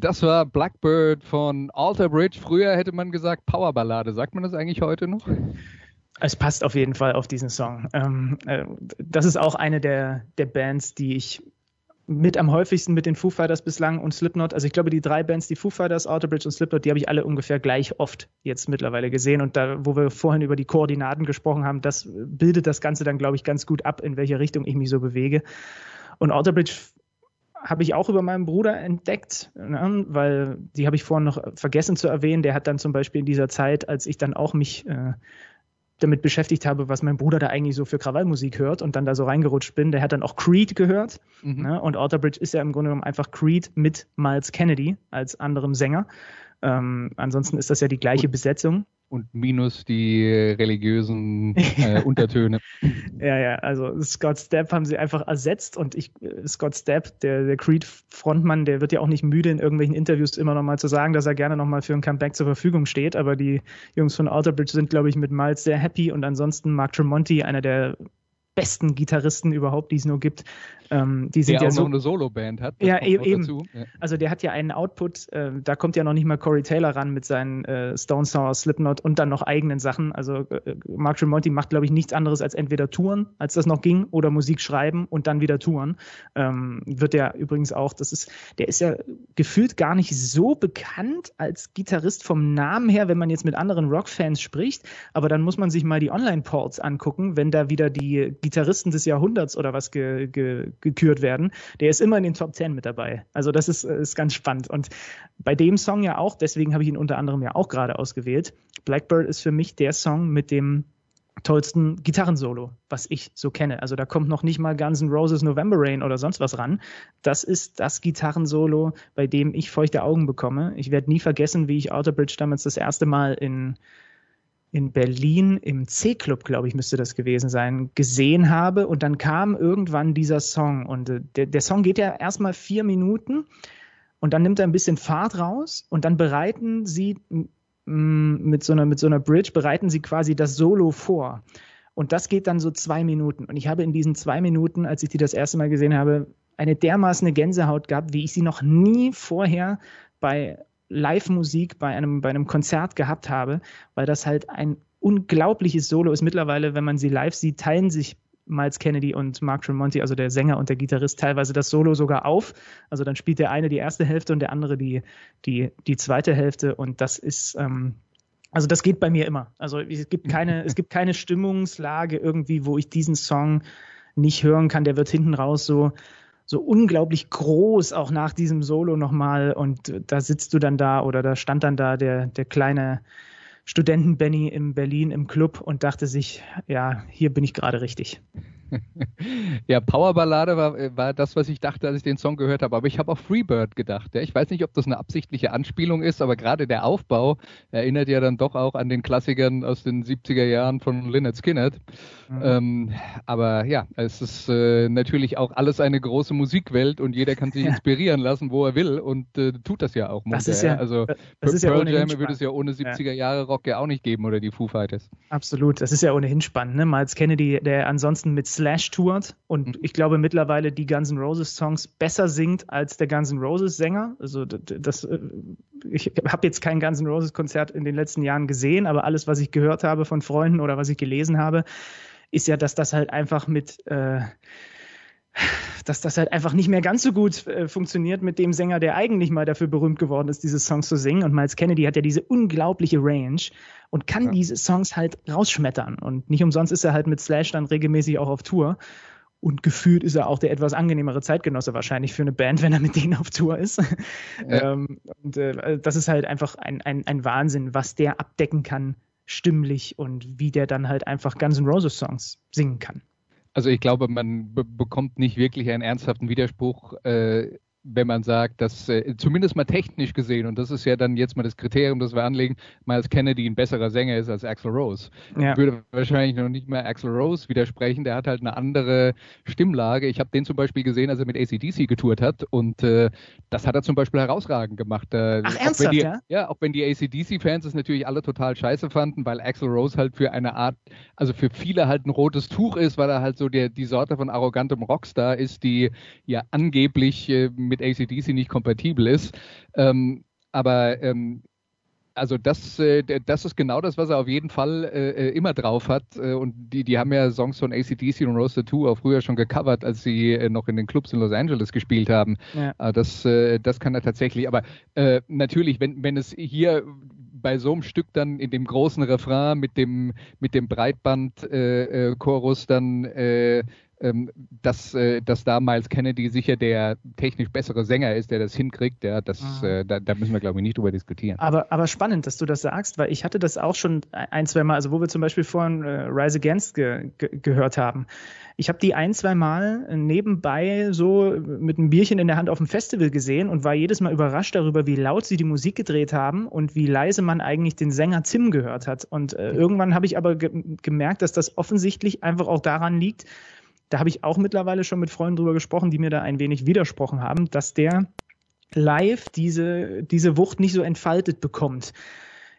Das war Blackbird von Alter Bridge. Früher hätte man gesagt Powerballade. Sagt man das eigentlich heute noch? Es passt auf jeden Fall auf diesen Song. Ähm, äh, das ist auch eine der, der Bands, die ich mit am häufigsten mit den Foo Fighters bislang und Slipknot. Also ich glaube, die drei Bands, die Foo Fighters, Outer Bridge und Slipknot, die habe ich alle ungefähr gleich oft jetzt mittlerweile gesehen. Und da, wo wir vorhin über die Koordinaten gesprochen haben, das bildet das Ganze dann, glaube ich, ganz gut ab, in welche Richtung ich mich so bewege. Und Outer Bridge habe ich auch über meinen Bruder entdeckt, ne, weil die habe ich vorhin noch vergessen zu erwähnen. Der hat dann zum Beispiel in dieser Zeit, als ich dann auch mich äh, damit beschäftigt habe, was mein Bruder da eigentlich so für Krawallmusik hört und dann da so reingerutscht bin. Der hat dann auch Creed gehört. Mhm. Ne? Und Outerbridge ist ja im Grunde genommen einfach Creed mit Miles Kennedy als anderem Sänger. Ähm, ansonsten ist das ja die gleiche Besetzung und minus die religiösen äh, Untertöne. ja, ja, also Scott Stapp haben sie einfach ersetzt und ich, Scott Stapp, der, der Creed-Frontmann, der wird ja auch nicht müde, in irgendwelchen Interviews immer nochmal zu sagen, dass er gerne nochmal für ein Comeback zur Verfügung steht, aber die Jungs von Outer Bridge sind, glaube ich, mit Miles sehr happy und ansonsten Mark Tremonti, einer der besten Gitarristen überhaupt, die es nur gibt. Ähm, die sind der ja auch so, noch eine Solo-Band hat. Ja, e eben. Ja. Also der hat ja einen Output, äh, da kommt ja noch nicht mal Corey Taylor ran mit seinen äh, Stone Sour, Slipknot und dann noch eigenen Sachen. Also äh, Mark Tremonti macht, glaube ich, nichts anderes als entweder Touren, als das noch ging, oder Musik schreiben und dann wieder Touren. Ähm, wird der übrigens auch, das ist, der ist ja gefühlt gar nicht so bekannt als Gitarrist vom Namen her, wenn man jetzt mit anderen Rockfans spricht, aber dann muss man sich mal die Online-Ports angucken, wenn da wieder die Gitarristen des Jahrhunderts oder was ge, ge, gekürt werden, der ist immer in den Top 10 mit dabei. Also das ist, ist ganz spannend. Und bei dem Song ja auch, deswegen habe ich ihn unter anderem ja auch gerade ausgewählt. Blackbird ist für mich der Song mit dem tollsten Gitarrensolo, was ich so kenne. Also da kommt noch nicht mal Guns N' Roses November Rain oder sonst was ran. Das ist das Gitarrensolo, bei dem ich feuchte Augen bekomme. Ich werde nie vergessen, wie ich Outer Bridge damals das erste Mal in in Berlin im C-Club, glaube ich, müsste das gewesen sein, gesehen habe. Und dann kam irgendwann dieser Song. Und äh, der, der Song geht ja erstmal vier Minuten und dann nimmt er ein bisschen Fahrt raus und dann bereiten sie mit so einer, mit so einer Bridge, bereiten sie quasi das Solo vor. Und das geht dann so zwei Minuten. Und ich habe in diesen zwei Minuten, als ich die das erste Mal gesehen habe, eine dermaßen Gänsehaut gehabt, wie ich sie noch nie vorher bei Live-Musik bei einem, bei einem Konzert gehabt habe, weil das halt ein unglaubliches Solo ist. Mittlerweile, wenn man sie live sieht, teilen sich Miles Kennedy und Mark Tremonti, also der Sänger und der Gitarrist, teilweise das Solo sogar auf. Also dann spielt der eine die erste Hälfte und der andere die, die, die zweite Hälfte. Und das ist, ähm, also das geht bei mir immer. Also es gibt keine, es gibt keine Stimmungslage irgendwie, wo ich diesen Song nicht hören kann. Der wird hinten raus so so unglaublich groß, auch nach diesem Solo nochmal. Und da sitzt du dann da oder da stand dann da der, der kleine Studenten-Benny in Berlin im Club und dachte sich, ja, hier bin ich gerade richtig. ja, Powerballade war, äh, war das, was ich dachte, als ich den Song gehört habe. Aber ich habe auch Freebird gedacht. Ja. Ich weiß nicht, ob das eine absichtliche Anspielung ist, aber gerade der Aufbau erinnert ja dann doch auch an den Klassikern aus den 70er Jahren von Lynyrd Skynyrd. Mhm. Ähm, aber ja, es ist äh, natürlich auch alles eine große Musikwelt und jeder kann sich ja. inspirieren lassen, wo er will und äh, tut das ja auch. Das ist ja, also das ist Pearl ja Jam würde es ja ohne 70er Jahre Rock ja auch nicht geben oder die Foo Fighters. Absolut, das ist ja ohnehin spannend. Ne? Miles Kennedy, der ansonsten mit Slash tourt und mhm. ich glaube mittlerweile die Guns N' Roses Songs besser singt als der Guns N' Roses Sänger. Also das, äh, ich habe jetzt kein Guns N' Roses Konzert in den letzten Jahren gesehen, aber alles, was ich gehört habe von Freunden oder was ich gelesen habe, ist ja, dass das halt einfach mit äh, dass das halt einfach nicht mehr ganz so gut äh, funktioniert mit dem Sänger, der eigentlich mal dafür berühmt geworden ist, diese Songs zu singen. Und Miles Kennedy hat ja diese unglaubliche Range und kann ja. diese Songs halt rausschmettern. Und nicht umsonst ist er halt mit Slash dann regelmäßig auch auf Tour. Und gefühlt ist er auch der etwas angenehmere Zeitgenosse wahrscheinlich für eine Band, wenn er mit denen auf Tour ist. Ja. ähm, und äh, das ist halt einfach ein, ein, ein Wahnsinn, was der abdecken kann, stimmlich und wie der dann halt einfach Guns N' Roses Songs singen kann. Also ich glaube, man bekommt nicht wirklich einen ernsthaften Widerspruch äh, wenn man sagt, dass äh, zumindest mal technisch gesehen, und das ist ja dann jetzt mal das Kriterium, das wir anlegen, Miles Kennedy ein besserer Sänger ist als Axel Rose. Ja. Ich würde wahrscheinlich noch nicht mehr Axel Rose widersprechen, der hat halt eine andere Stimmlage. Ich habe den zum Beispiel gesehen, als er mit ACDC getourt hat und äh, das hat er zum Beispiel herausragend gemacht. Äh, Ach, ernsthaft, die, ja? Ja, auch wenn die ACDC-Fans es natürlich alle total scheiße fanden, weil Axel Rose halt für eine Art, also für viele halt ein rotes Tuch ist, weil er halt so der, die Sorte von arrogantem Rockstar ist, die ja angeblich äh, mit ACDC nicht kompatibel ist. Ähm, aber ähm, also das, äh, das ist genau das, was er auf jeden Fall äh, äh immer drauf hat. Äh, und die, die haben ja Songs von ACDC und Roaster 2 auch früher schon gecovert, als sie äh, noch in den Clubs in Los Angeles gespielt haben. Ja. Äh, das, das kann er tatsächlich. Aber natürlich, wenn, wenn es hier bei so einem Stück dann in dem großen Refrain mit dem, mit dem Breitband-Chorus dann dass, äh, dass da Miles Kennedy sicher der technisch bessere Sänger ist, der das hinkriegt. Ja, das, ah. äh, da, da, müssen wir, glaube ich, nicht drüber diskutieren. Aber, aber spannend, dass du das sagst, weil ich hatte das auch schon ein, zwei Mal, also wo wir zum Beispiel vorhin äh, Rise Against ge ge gehört haben. Ich habe die ein, zwei Mal nebenbei so mit einem Bierchen in der Hand auf dem Festival gesehen und war jedes Mal überrascht darüber, wie laut sie die Musik gedreht haben und wie leise man eigentlich den Sänger Tim gehört hat. Und äh, irgendwann habe ich aber ge gemerkt, dass das offensichtlich einfach auch daran liegt, da habe ich auch mittlerweile schon mit Freunden drüber gesprochen, die mir da ein wenig widersprochen haben, dass der live diese, diese Wucht nicht so entfaltet bekommt.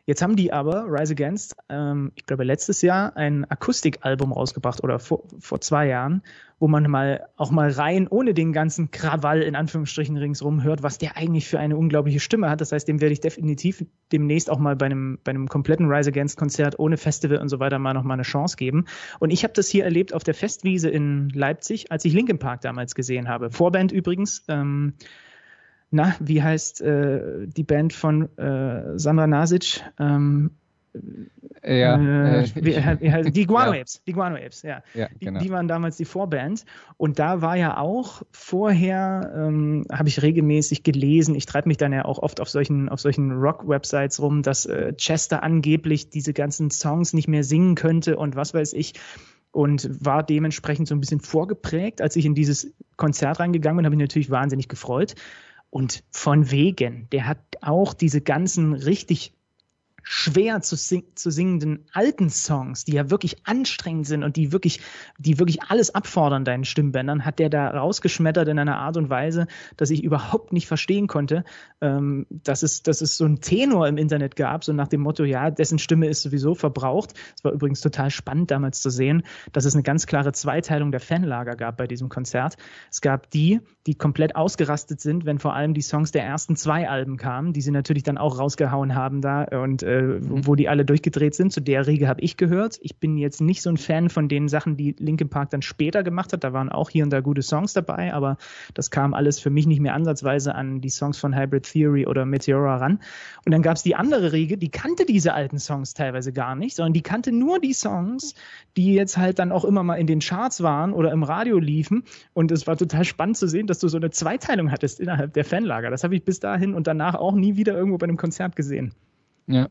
Jetzt haben die aber, Rise Against, ähm, ich glaube letztes Jahr ein Akustikalbum rausgebracht oder vor, vor zwei Jahren, wo man mal auch mal rein ohne den ganzen Krawall in Anführungsstrichen ringsrum hört, was der eigentlich für eine unglaubliche Stimme hat. Das heißt, dem werde ich definitiv demnächst auch mal bei einem, bei einem kompletten Rise Against Konzert ohne Festival und so weiter mal noch mal eine Chance geben. Und ich habe das hier erlebt auf der Festwiese in Leipzig, als ich Linkin Park damals gesehen habe. Vorband übrigens. Ähm, na, wie heißt äh, die Band von äh, Sandra Nasic? Ähm, ja, äh, wie, wie, die Guano ja. Apes, die Guano Apes, ja. ja genau. die, die, waren damals die Vorband und da war ja auch vorher, ähm, habe ich regelmäßig gelesen, ich treibe mich dann ja auch oft auf solchen, auf solchen Rock-Websites rum, dass äh, Chester angeblich diese ganzen Songs nicht mehr singen könnte und was weiß ich und war dementsprechend so ein bisschen vorgeprägt. Als ich in dieses Konzert reingegangen bin, habe ich natürlich wahnsinnig gefreut. Und von wegen, der hat auch diese ganzen richtig schwer zu, sing zu singenden alten Songs, die ja wirklich anstrengend sind und die wirklich, die wirklich alles abfordern, deinen Stimmbändern, hat der da rausgeschmettert in einer Art und Weise, dass ich überhaupt nicht verstehen konnte, ähm, dass, es, dass es so ein Tenor im Internet gab, so nach dem Motto, ja, dessen Stimme ist sowieso verbraucht. Es war übrigens total spannend damals zu sehen, dass es eine ganz klare Zweiteilung der Fanlager gab bei diesem Konzert. Es gab die, die komplett ausgerastet sind, wenn vor allem die Songs der ersten zwei Alben kamen, die sie natürlich dann auch rausgehauen haben da und äh, mhm. wo die alle durchgedreht sind. Zu der Riege habe ich gehört. Ich bin jetzt nicht so ein Fan von den Sachen, die Linkin Park dann später gemacht hat. Da waren auch hier und da gute Songs dabei, aber das kam alles für mich nicht mehr ansatzweise an die Songs von Hybrid Theory oder Meteora ran. Und dann gab es die andere Riege, die kannte diese alten Songs teilweise gar nicht, sondern die kannte nur die Songs, die jetzt halt dann auch immer mal in den Charts waren oder im Radio liefen. Und es war total spannend zu sehen, dass du so eine Zweiteilung hattest innerhalb der Fanlager. Das habe ich bis dahin und danach auch nie wieder irgendwo bei einem Konzert gesehen. Ja.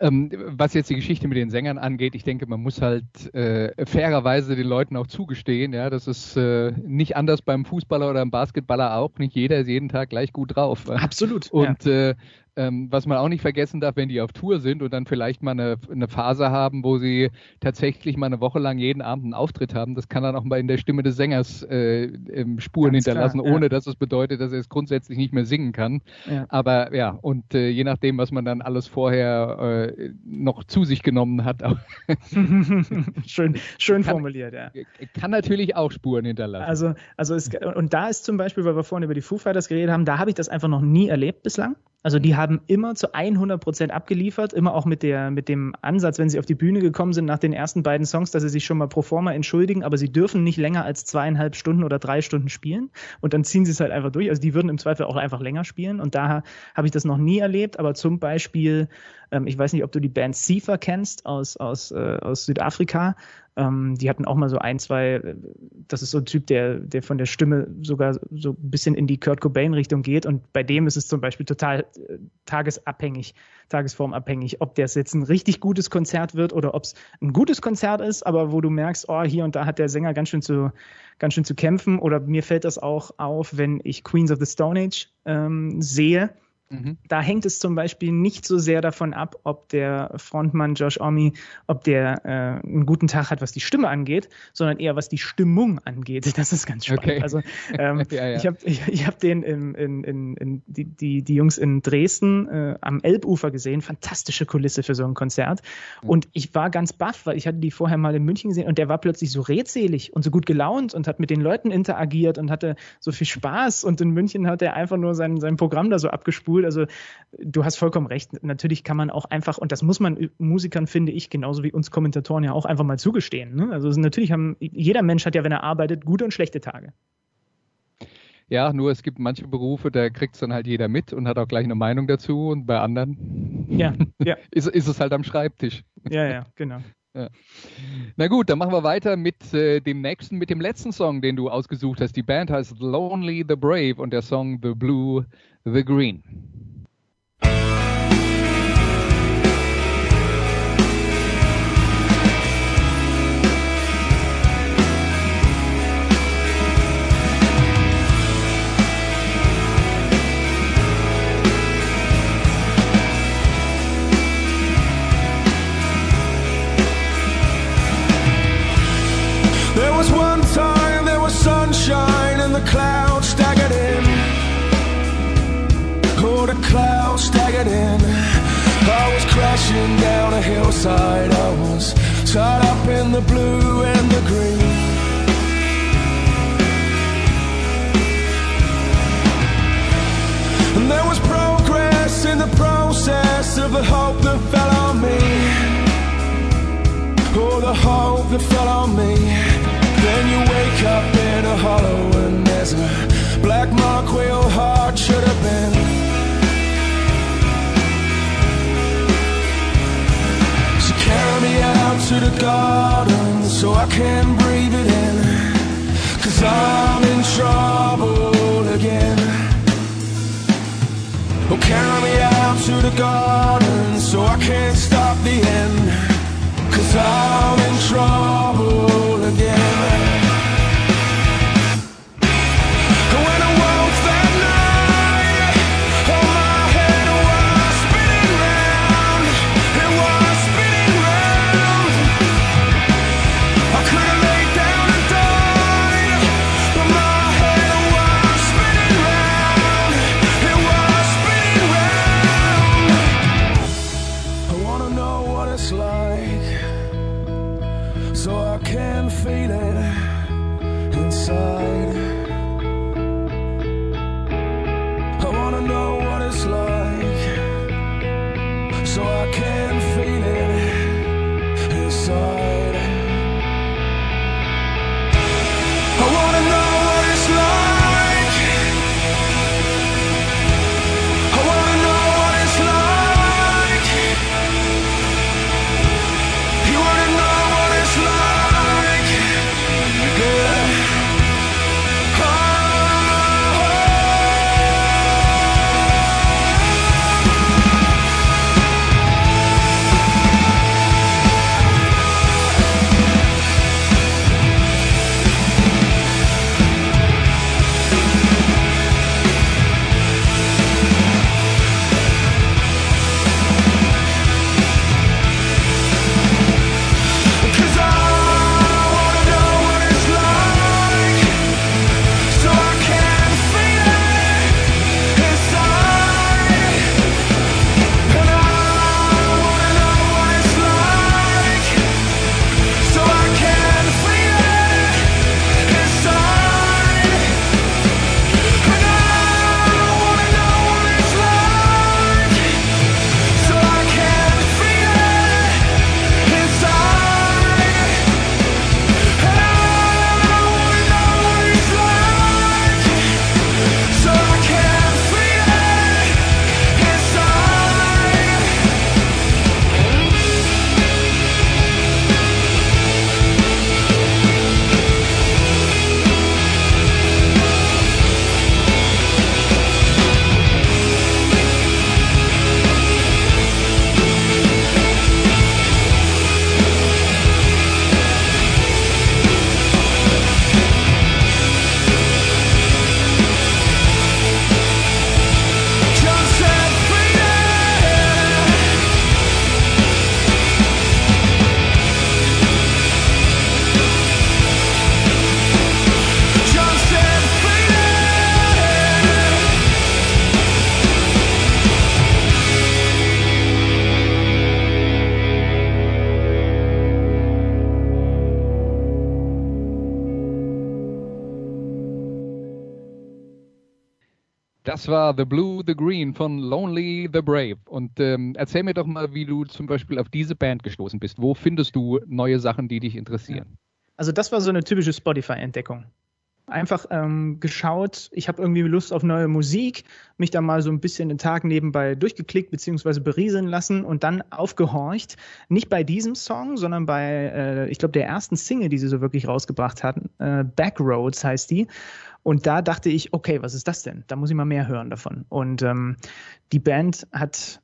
Ähm, was jetzt die Geschichte mit den Sängern angeht, ich denke, man muss halt äh, fairerweise den Leuten auch zugestehen, ja, das ist äh, nicht anders beim Fußballer oder beim Basketballer auch. Nicht jeder ist jeden Tag gleich gut drauf. Absolut. Und ja. äh, ähm, was man auch nicht vergessen darf, wenn die auf Tour sind und dann vielleicht mal eine, eine, Phase haben, wo sie tatsächlich mal eine Woche lang jeden Abend einen Auftritt haben, das kann dann auch mal in der Stimme des Sängers äh, Spuren Ganz hinterlassen, klar, ja. ohne dass es bedeutet, dass er es grundsätzlich nicht mehr singen kann. Ja. Aber ja, und äh, je nachdem, was man dann alles vorher äh, noch zu sich genommen hat. schön, schön formuliert, ja. Kann natürlich auch Spuren hinterlassen. Also, also es, und da ist zum Beispiel, weil wir vorhin über die Foo Fighters geredet haben, da habe ich das einfach noch nie erlebt bislang. Also die haben immer zu 100 Prozent abgeliefert, immer auch mit, der, mit dem Ansatz, wenn sie auf die Bühne gekommen sind nach den ersten beiden Songs, dass sie sich schon mal pro forma entschuldigen, aber sie dürfen nicht länger als zweieinhalb Stunden oder drei Stunden spielen. Und dann ziehen sie es halt einfach durch. Also die würden im Zweifel auch einfach länger spielen. Und da habe ich das noch nie erlebt, aber zum Beispiel, ähm, ich weiß nicht, ob du die Band Sifa kennst aus, aus, äh, aus Südafrika, ähm, die hatten auch mal so ein, zwei, das ist so ein Typ, der, der von der Stimme sogar so ein bisschen in die Kurt Cobain-Richtung geht. Und bei dem ist es zum Beispiel total äh, tagesabhängig, tagesformabhängig, ob das jetzt ein richtig gutes Konzert wird oder ob es ein gutes Konzert ist, aber wo du merkst, oh, hier und da hat der Sänger ganz schön zu, ganz schön zu kämpfen. Oder mir fällt das auch auf, wenn ich Queens of the Stone Age ähm, sehe Mhm. Da hängt es zum Beispiel nicht so sehr davon ab, ob der Frontmann Josh Omi, ob der äh, einen guten Tag hat, was die Stimme angeht, sondern eher was die Stimmung angeht. Das ist ganz spannend. Okay. Also ähm, ja, ja. ich habe ich, ich hab den in, in, in, in die, die, die Jungs in Dresden äh, am Elbufer gesehen. Fantastische Kulisse für so ein Konzert. Mhm. Und ich war ganz baff, weil ich hatte die vorher mal in München gesehen und der war plötzlich so redselig und so gut gelaunt und hat mit den Leuten interagiert und hatte so viel Spaß. Und in München hat er einfach nur sein, sein Programm da so abgespult cool. Also du hast vollkommen recht. Natürlich kann man auch einfach, und das muss man Musikern, finde ich, genauso wie uns Kommentatoren ja auch einfach mal zugestehen. Ne? Also natürlich haben, jeder Mensch hat ja, wenn er arbeitet, gute und schlechte Tage. Ja, nur es gibt manche Berufe, da kriegt es dann halt jeder mit und hat auch gleich eine Meinung dazu und bei anderen ja, ja. ist, ist es halt am Schreibtisch. Ja, ja, genau. Ja. Na gut, dann machen wir weiter mit äh, dem nächsten, mit dem letzten Song, den du ausgesucht hast. Die Band heißt Lonely the Brave und der Song The Blue, The Green. Clouds staggered in. Oh, the clouds staggered in. I was crashing down a hillside. I was tied up in the blue and the green. And there was progress in the process of the hope that fell on me. Oh, the hope that fell on me. Then you wake up in a hollow and black mark where your heart should have been. So me out to the garden so I can breathe it in. Cause I'm in trouble again. Oh, carry me out to the garden so I can't stop the end. Cause I'm in trouble again. Das war The Blue, The Green von Lonely, The Brave. Und ähm, erzähl mir doch mal, wie du zum Beispiel auf diese Band gestoßen bist. Wo findest du neue Sachen, die dich interessieren? Also das war so eine typische Spotify-Entdeckung einfach ähm, geschaut, ich habe irgendwie Lust auf neue Musik, mich da mal so ein bisschen den Tag nebenbei durchgeklickt bzw. berieseln lassen und dann aufgehorcht. Nicht bei diesem Song, sondern bei, äh, ich glaube, der ersten Single, die sie so wirklich rausgebracht hatten. Äh, Backroads heißt die. Und da dachte ich, okay, was ist das denn? Da muss ich mal mehr hören davon. Und ähm, die Band hat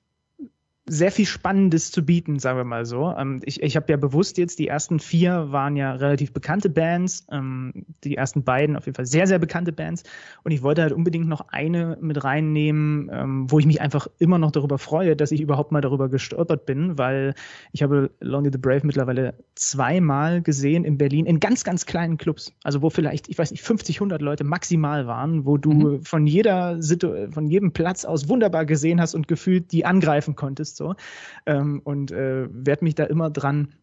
sehr viel Spannendes zu bieten, sagen wir mal so. Ähm, ich ich habe ja bewusst jetzt, die ersten vier waren ja relativ bekannte Bands, ähm, die ersten beiden auf jeden Fall sehr, sehr bekannte Bands. Und ich wollte halt unbedingt noch eine mit reinnehmen, ähm, wo ich mich einfach immer noch darüber freue, dass ich überhaupt mal darüber gestolpert bin, weil ich habe Lonely the Brave mittlerweile zweimal gesehen in Berlin in ganz, ganz kleinen Clubs. Also wo vielleicht, ich weiß nicht, 50, 100 Leute maximal waren, wo du mhm. von jeder Situ von jedem Platz aus wunderbar gesehen hast und gefühlt die angreifen konntest so. Ähm, und äh, werde mich da immer dran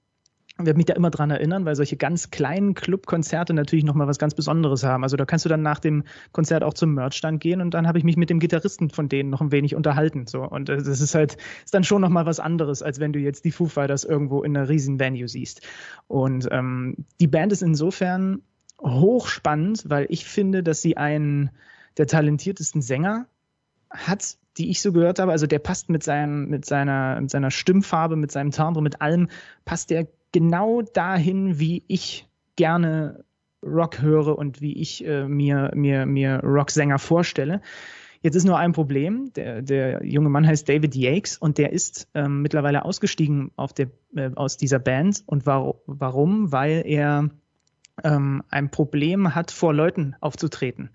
werde mich da immer dran erinnern, weil solche ganz kleinen Clubkonzerte natürlich nochmal was ganz Besonderes haben. Also da kannst du dann nach dem Konzert auch zum Merchstand gehen und dann habe ich mich mit dem Gitarristen von denen noch ein wenig unterhalten. So. Und äh, das ist halt, ist dann schon nochmal was anderes, als wenn du jetzt die Foo Fighters irgendwo in einer riesen Venue siehst. Und ähm, die Band ist insofern hochspannend, weil ich finde, dass sie einen der talentiertesten Sänger hat, die ich so gehört habe. Also der passt mit, seinem, mit, seiner, mit seiner Stimmfarbe, mit seinem Timbre, mit allem, passt der genau dahin, wie ich gerne Rock höre und wie ich äh, mir, mir, mir Rocksänger vorstelle. Jetzt ist nur ein Problem. Der, der junge Mann heißt David Yates und der ist ähm, mittlerweile ausgestiegen auf der, äh, aus dieser Band. Und war, warum? Weil er ähm, ein Problem hat, vor Leuten aufzutreten.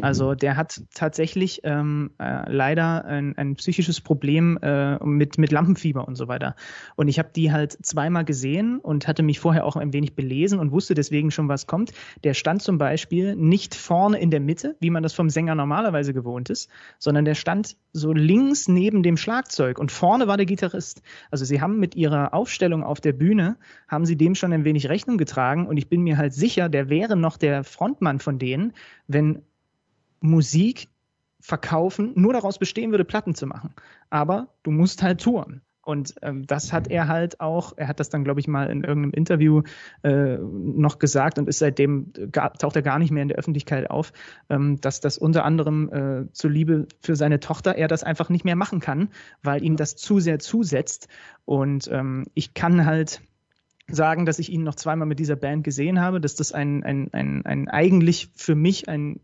Also der hat tatsächlich ähm, äh, leider ein, ein psychisches Problem äh, mit, mit Lampenfieber und so weiter. Und ich habe die halt zweimal gesehen und hatte mich vorher auch ein wenig belesen und wusste deswegen schon, was kommt. Der stand zum Beispiel nicht vorne in der Mitte, wie man das vom Sänger normalerweise gewohnt ist, sondern der stand so links neben dem Schlagzeug und vorne war der Gitarrist. Also sie haben mit ihrer Aufstellung auf der Bühne, haben sie dem schon ein wenig Rechnung getragen und ich bin mir halt sicher, der wäre noch der Frontmann von denen, wenn Musik verkaufen nur daraus bestehen würde, Platten zu machen. Aber du musst halt touren. Und ähm, das hat er halt auch, er hat das dann, glaube ich, mal in irgendeinem Interview äh, noch gesagt und ist seitdem, gar, taucht er gar nicht mehr in der Öffentlichkeit auf, ähm, dass das unter anderem äh, zur Liebe für seine Tochter er das einfach nicht mehr machen kann, weil ihm das zu sehr zusetzt. Und ähm, ich kann halt sagen, dass ich ihn noch zweimal mit dieser Band gesehen habe, dass das ein, ein, ein, ein eigentlich für mich ein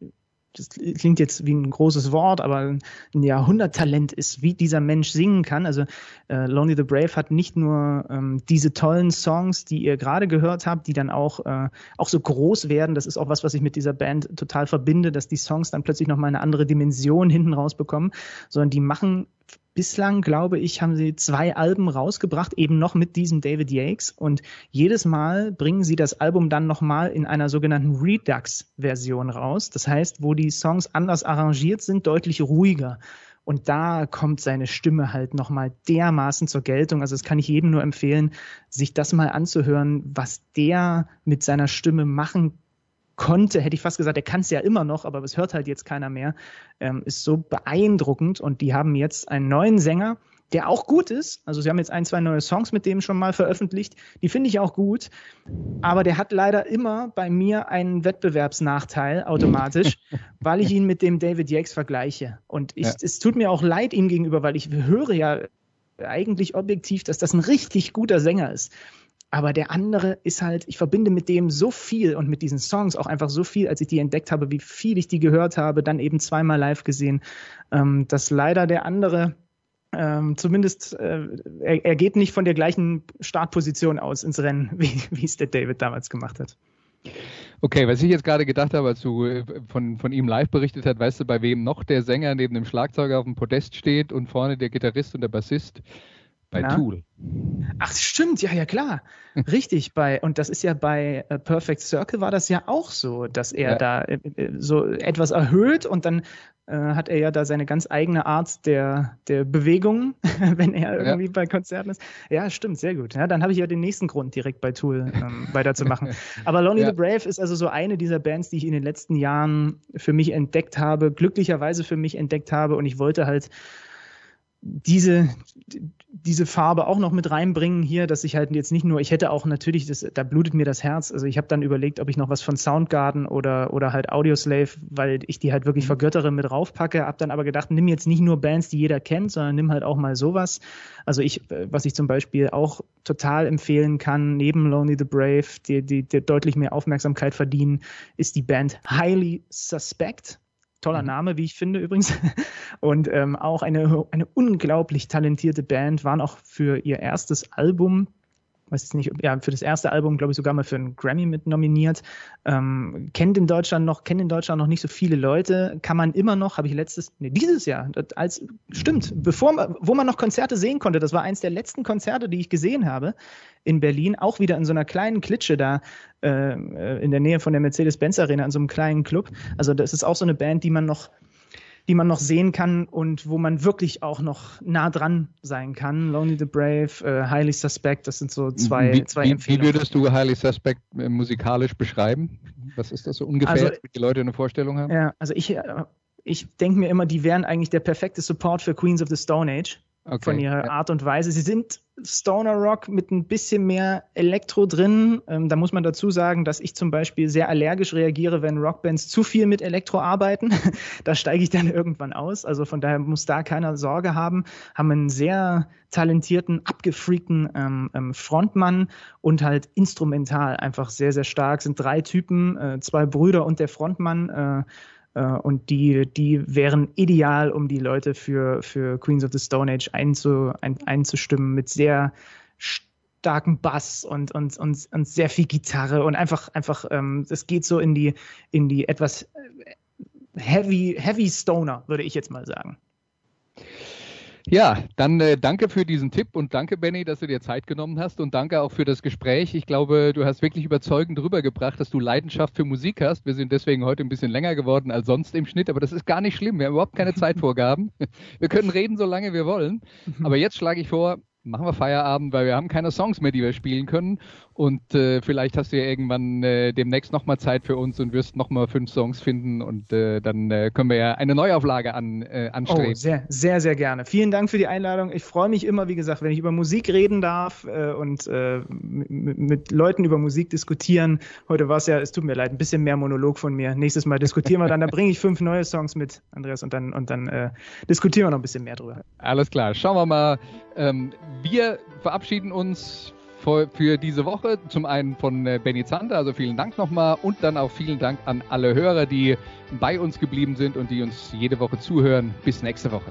das klingt jetzt wie ein großes Wort, aber ein Jahrhunderttalent ist, wie dieser Mensch singen kann. Also äh, Lonely the Brave hat nicht nur ähm, diese tollen Songs, die ihr gerade gehört habt, die dann auch, äh, auch so groß werden. Das ist auch was, was ich mit dieser Band total verbinde, dass die Songs dann plötzlich nochmal eine andere Dimension hinten rausbekommen, sondern die machen bislang, glaube ich, haben sie zwei Alben rausgebracht, eben noch mit diesem David Yates. Und jedes Mal bringen sie das Album dann nochmal in einer sogenannten Redux-Version raus. Das heißt, wo die Songs anders arrangiert sind, deutlich ruhiger. Und da kommt seine Stimme halt nochmal dermaßen zur Geltung. Also das kann ich jedem nur empfehlen, sich das mal anzuhören, was der mit seiner Stimme machen konnte, hätte ich fast gesagt, er kann es ja immer noch, aber es hört halt jetzt keiner mehr, ähm, ist so beeindruckend. Und die haben jetzt einen neuen Sänger, der auch gut ist. Also sie haben jetzt ein, zwei neue Songs mit dem schon mal veröffentlicht. Die finde ich auch gut. Aber der hat leider immer bei mir einen Wettbewerbsnachteil automatisch, weil ich ihn mit dem David Yates vergleiche. Und ich, ja. es tut mir auch leid ihm gegenüber, weil ich höre ja eigentlich objektiv, dass das ein richtig guter Sänger ist. Aber der andere ist halt, ich verbinde mit dem so viel und mit diesen Songs auch einfach so viel, als ich die entdeckt habe, wie viel ich die gehört habe, dann eben zweimal live gesehen, ähm, dass leider der andere ähm, zumindest, äh, er, er, geht nicht von der gleichen Startposition aus ins Rennen, wie, wie es der David damals gemacht hat. Okay, was ich jetzt gerade gedacht habe, als du äh, von, von ihm live berichtet hast, weißt du, bei wem noch der Sänger neben dem Schlagzeuger auf dem Podest steht und vorne der Gitarrist und der Bassist? Bei Na? Tool. Ach, stimmt, ja, ja, klar. Richtig, bei, und das ist ja bei uh, Perfect Circle war das ja auch so, dass er ja. da äh, äh, so etwas erhöht und dann äh, hat er ja da seine ganz eigene Art der, der Bewegung, wenn er irgendwie ja. bei Konzerten ist. Ja, stimmt, sehr gut. Ja, dann habe ich ja den nächsten Grund, direkt bei Tool ähm, weiterzumachen. Aber Lonely ja. the Brave ist also so eine dieser Bands, die ich in den letzten Jahren für mich entdeckt habe, glücklicherweise für mich entdeckt habe und ich wollte halt diese, diese Farbe auch noch mit reinbringen hier, dass ich halt jetzt nicht nur, ich hätte auch natürlich, das, da blutet mir das Herz. Also ich habe dann überlegt, ob ich noch was von Soundgarden oder, oder halt Audioslave, weil ich die halt wirklich mhm. vergöttere, mit raufpacke. Hab dann aber gedacht, nimm jetzt nicht nur Bands, die jeder kennt, sondern nimm halt auch mal sowas. Also ich, was ich zum Beispiel auch total empfehlen kann, neben Lonely the Brave, die, die, die deutlich mehr Aufmerksamkeit verdienen, ist die Band Highly Suspect. Toller mhm. Name, wie ich finde übrigens. Und ähm, auch eine, eine unglaublich talentierte Band, waren auch für ihr erstes Album weiß ich nicht, ja, für das erste Album, glaube ich, sogar mal für einen Grammy mit nominiert. Ähm, kennt in Deutschland noch, kennen in Deutschland noch nicht so viele Leute. Kann man immer noch, habe ich letztes, nee, dieses Jahr, als, stimmt, bevor, wo man noch Konzerte sehen konnte, das war eins der letzten Konzerte, die ich gesehen habe in Berlin, auch wieder in so einer kleinen Klitsche da, äh, in der Nähe von der Mercedes-Benz Arena, in so einem kleinen Club. Also das ist auch so eine Band, die man noch die man noch sehen kann und wo man wirklich auch noch nah dran sein kann. Lonely the Brave, äh, Highly Suspect, das sind so zwei, wie, zwei wie, Empfehlungen. Wie würdest du Highly Suspect äh, musikalisch beschreiben? Was ist das so ungefähr, also, damit die Leute eine Vorstellung haben? Ja, also ich, äh, ich denke mir immer, die wären eigentlich der perfekte Support für Queens of the Stone Age. Okay, von ihrer ja. Art und Weise. Sie sind Stoner Rock mit ein bisschen mehr Elektro drin. Ähm, da muss man dazu sagen, dass ich zum Beispiel sehr allergisch reagiere, wenn Rockbands zu viel mit Elektro arbeiten. da steige ich dann irgendwann aus. Also von daher muss da keiner Sorge haben. Haben einen sehr talentierten, abgefreakten ähm, ähm, Frontmann und halt instrumental einfach sehr, sehr stark. Sind drei Typen, äh, zwei Brüder und der Frontmann. Äh, und die, die wären ideal, um die Leute für, für Queens of the Stone Age einzu, ein, einzustimmen mit sehr starken Bass und, und, und, und sehr viel Gitarre und einfach, einfach, ähm, es geht so in die, in die etwas heavy, heavy Stoner, würde ich jetzt mal sagen. Ja, dann äh, danke für diesen Tipp und danke, Benny, dass du dir Zeit genommen hast und danke auch für das Gespräch. Ich glaube, du hast wirklich überzeugend rübergebracht, dass du Leidenschaft für Musik hast. Wir sind deswegen heute ein bisschen länger geworden als sonst im Schnitt, aber das ist gar nicht schlimm. Wir haben überhaupt keine Zeitvorgaben. Wir können reden, solange wir wollen. Aber jetzt schlage ich vor, machen wir Feierabend, weil wir haben keine Songs mehr, die wir spielen können. Und äh, vielleicht hast du ja irgendwann äh, demnächst nochmal Zeit für uns und wirst nochmal fünf Songs finden und äh, dann äh, können wir ja eine Neuauflage an, äh, anstreben. Oh, sehr, sehr, sehr gerne. Vielen Dank für die Einladung. Ich freue mich immer, wie gesagt, wenn ich über Musik reden darf äh, und äh, mit Leuten über Musik diskutieren. Heute war es ja, es tut mir leid, ein bisschen mehr Monolog von mir. Nächstes Mal diskutieren wir dann, da bringe ich fünf neue Songs mit, Andreas, und dann, und dann diskutieren wir noch ein bisschen mehr drüber. Alles klar, schauen wir mal. Ähm, wir verabschieden uns für diese Woche. Zum einen von äh, Benny Zander, also vielen Dank nochmal und dann auch vielen Dank an alle Hörer, die bei uns geblieben sind und die uns jede Woche zuhören. Bis nächste Woche.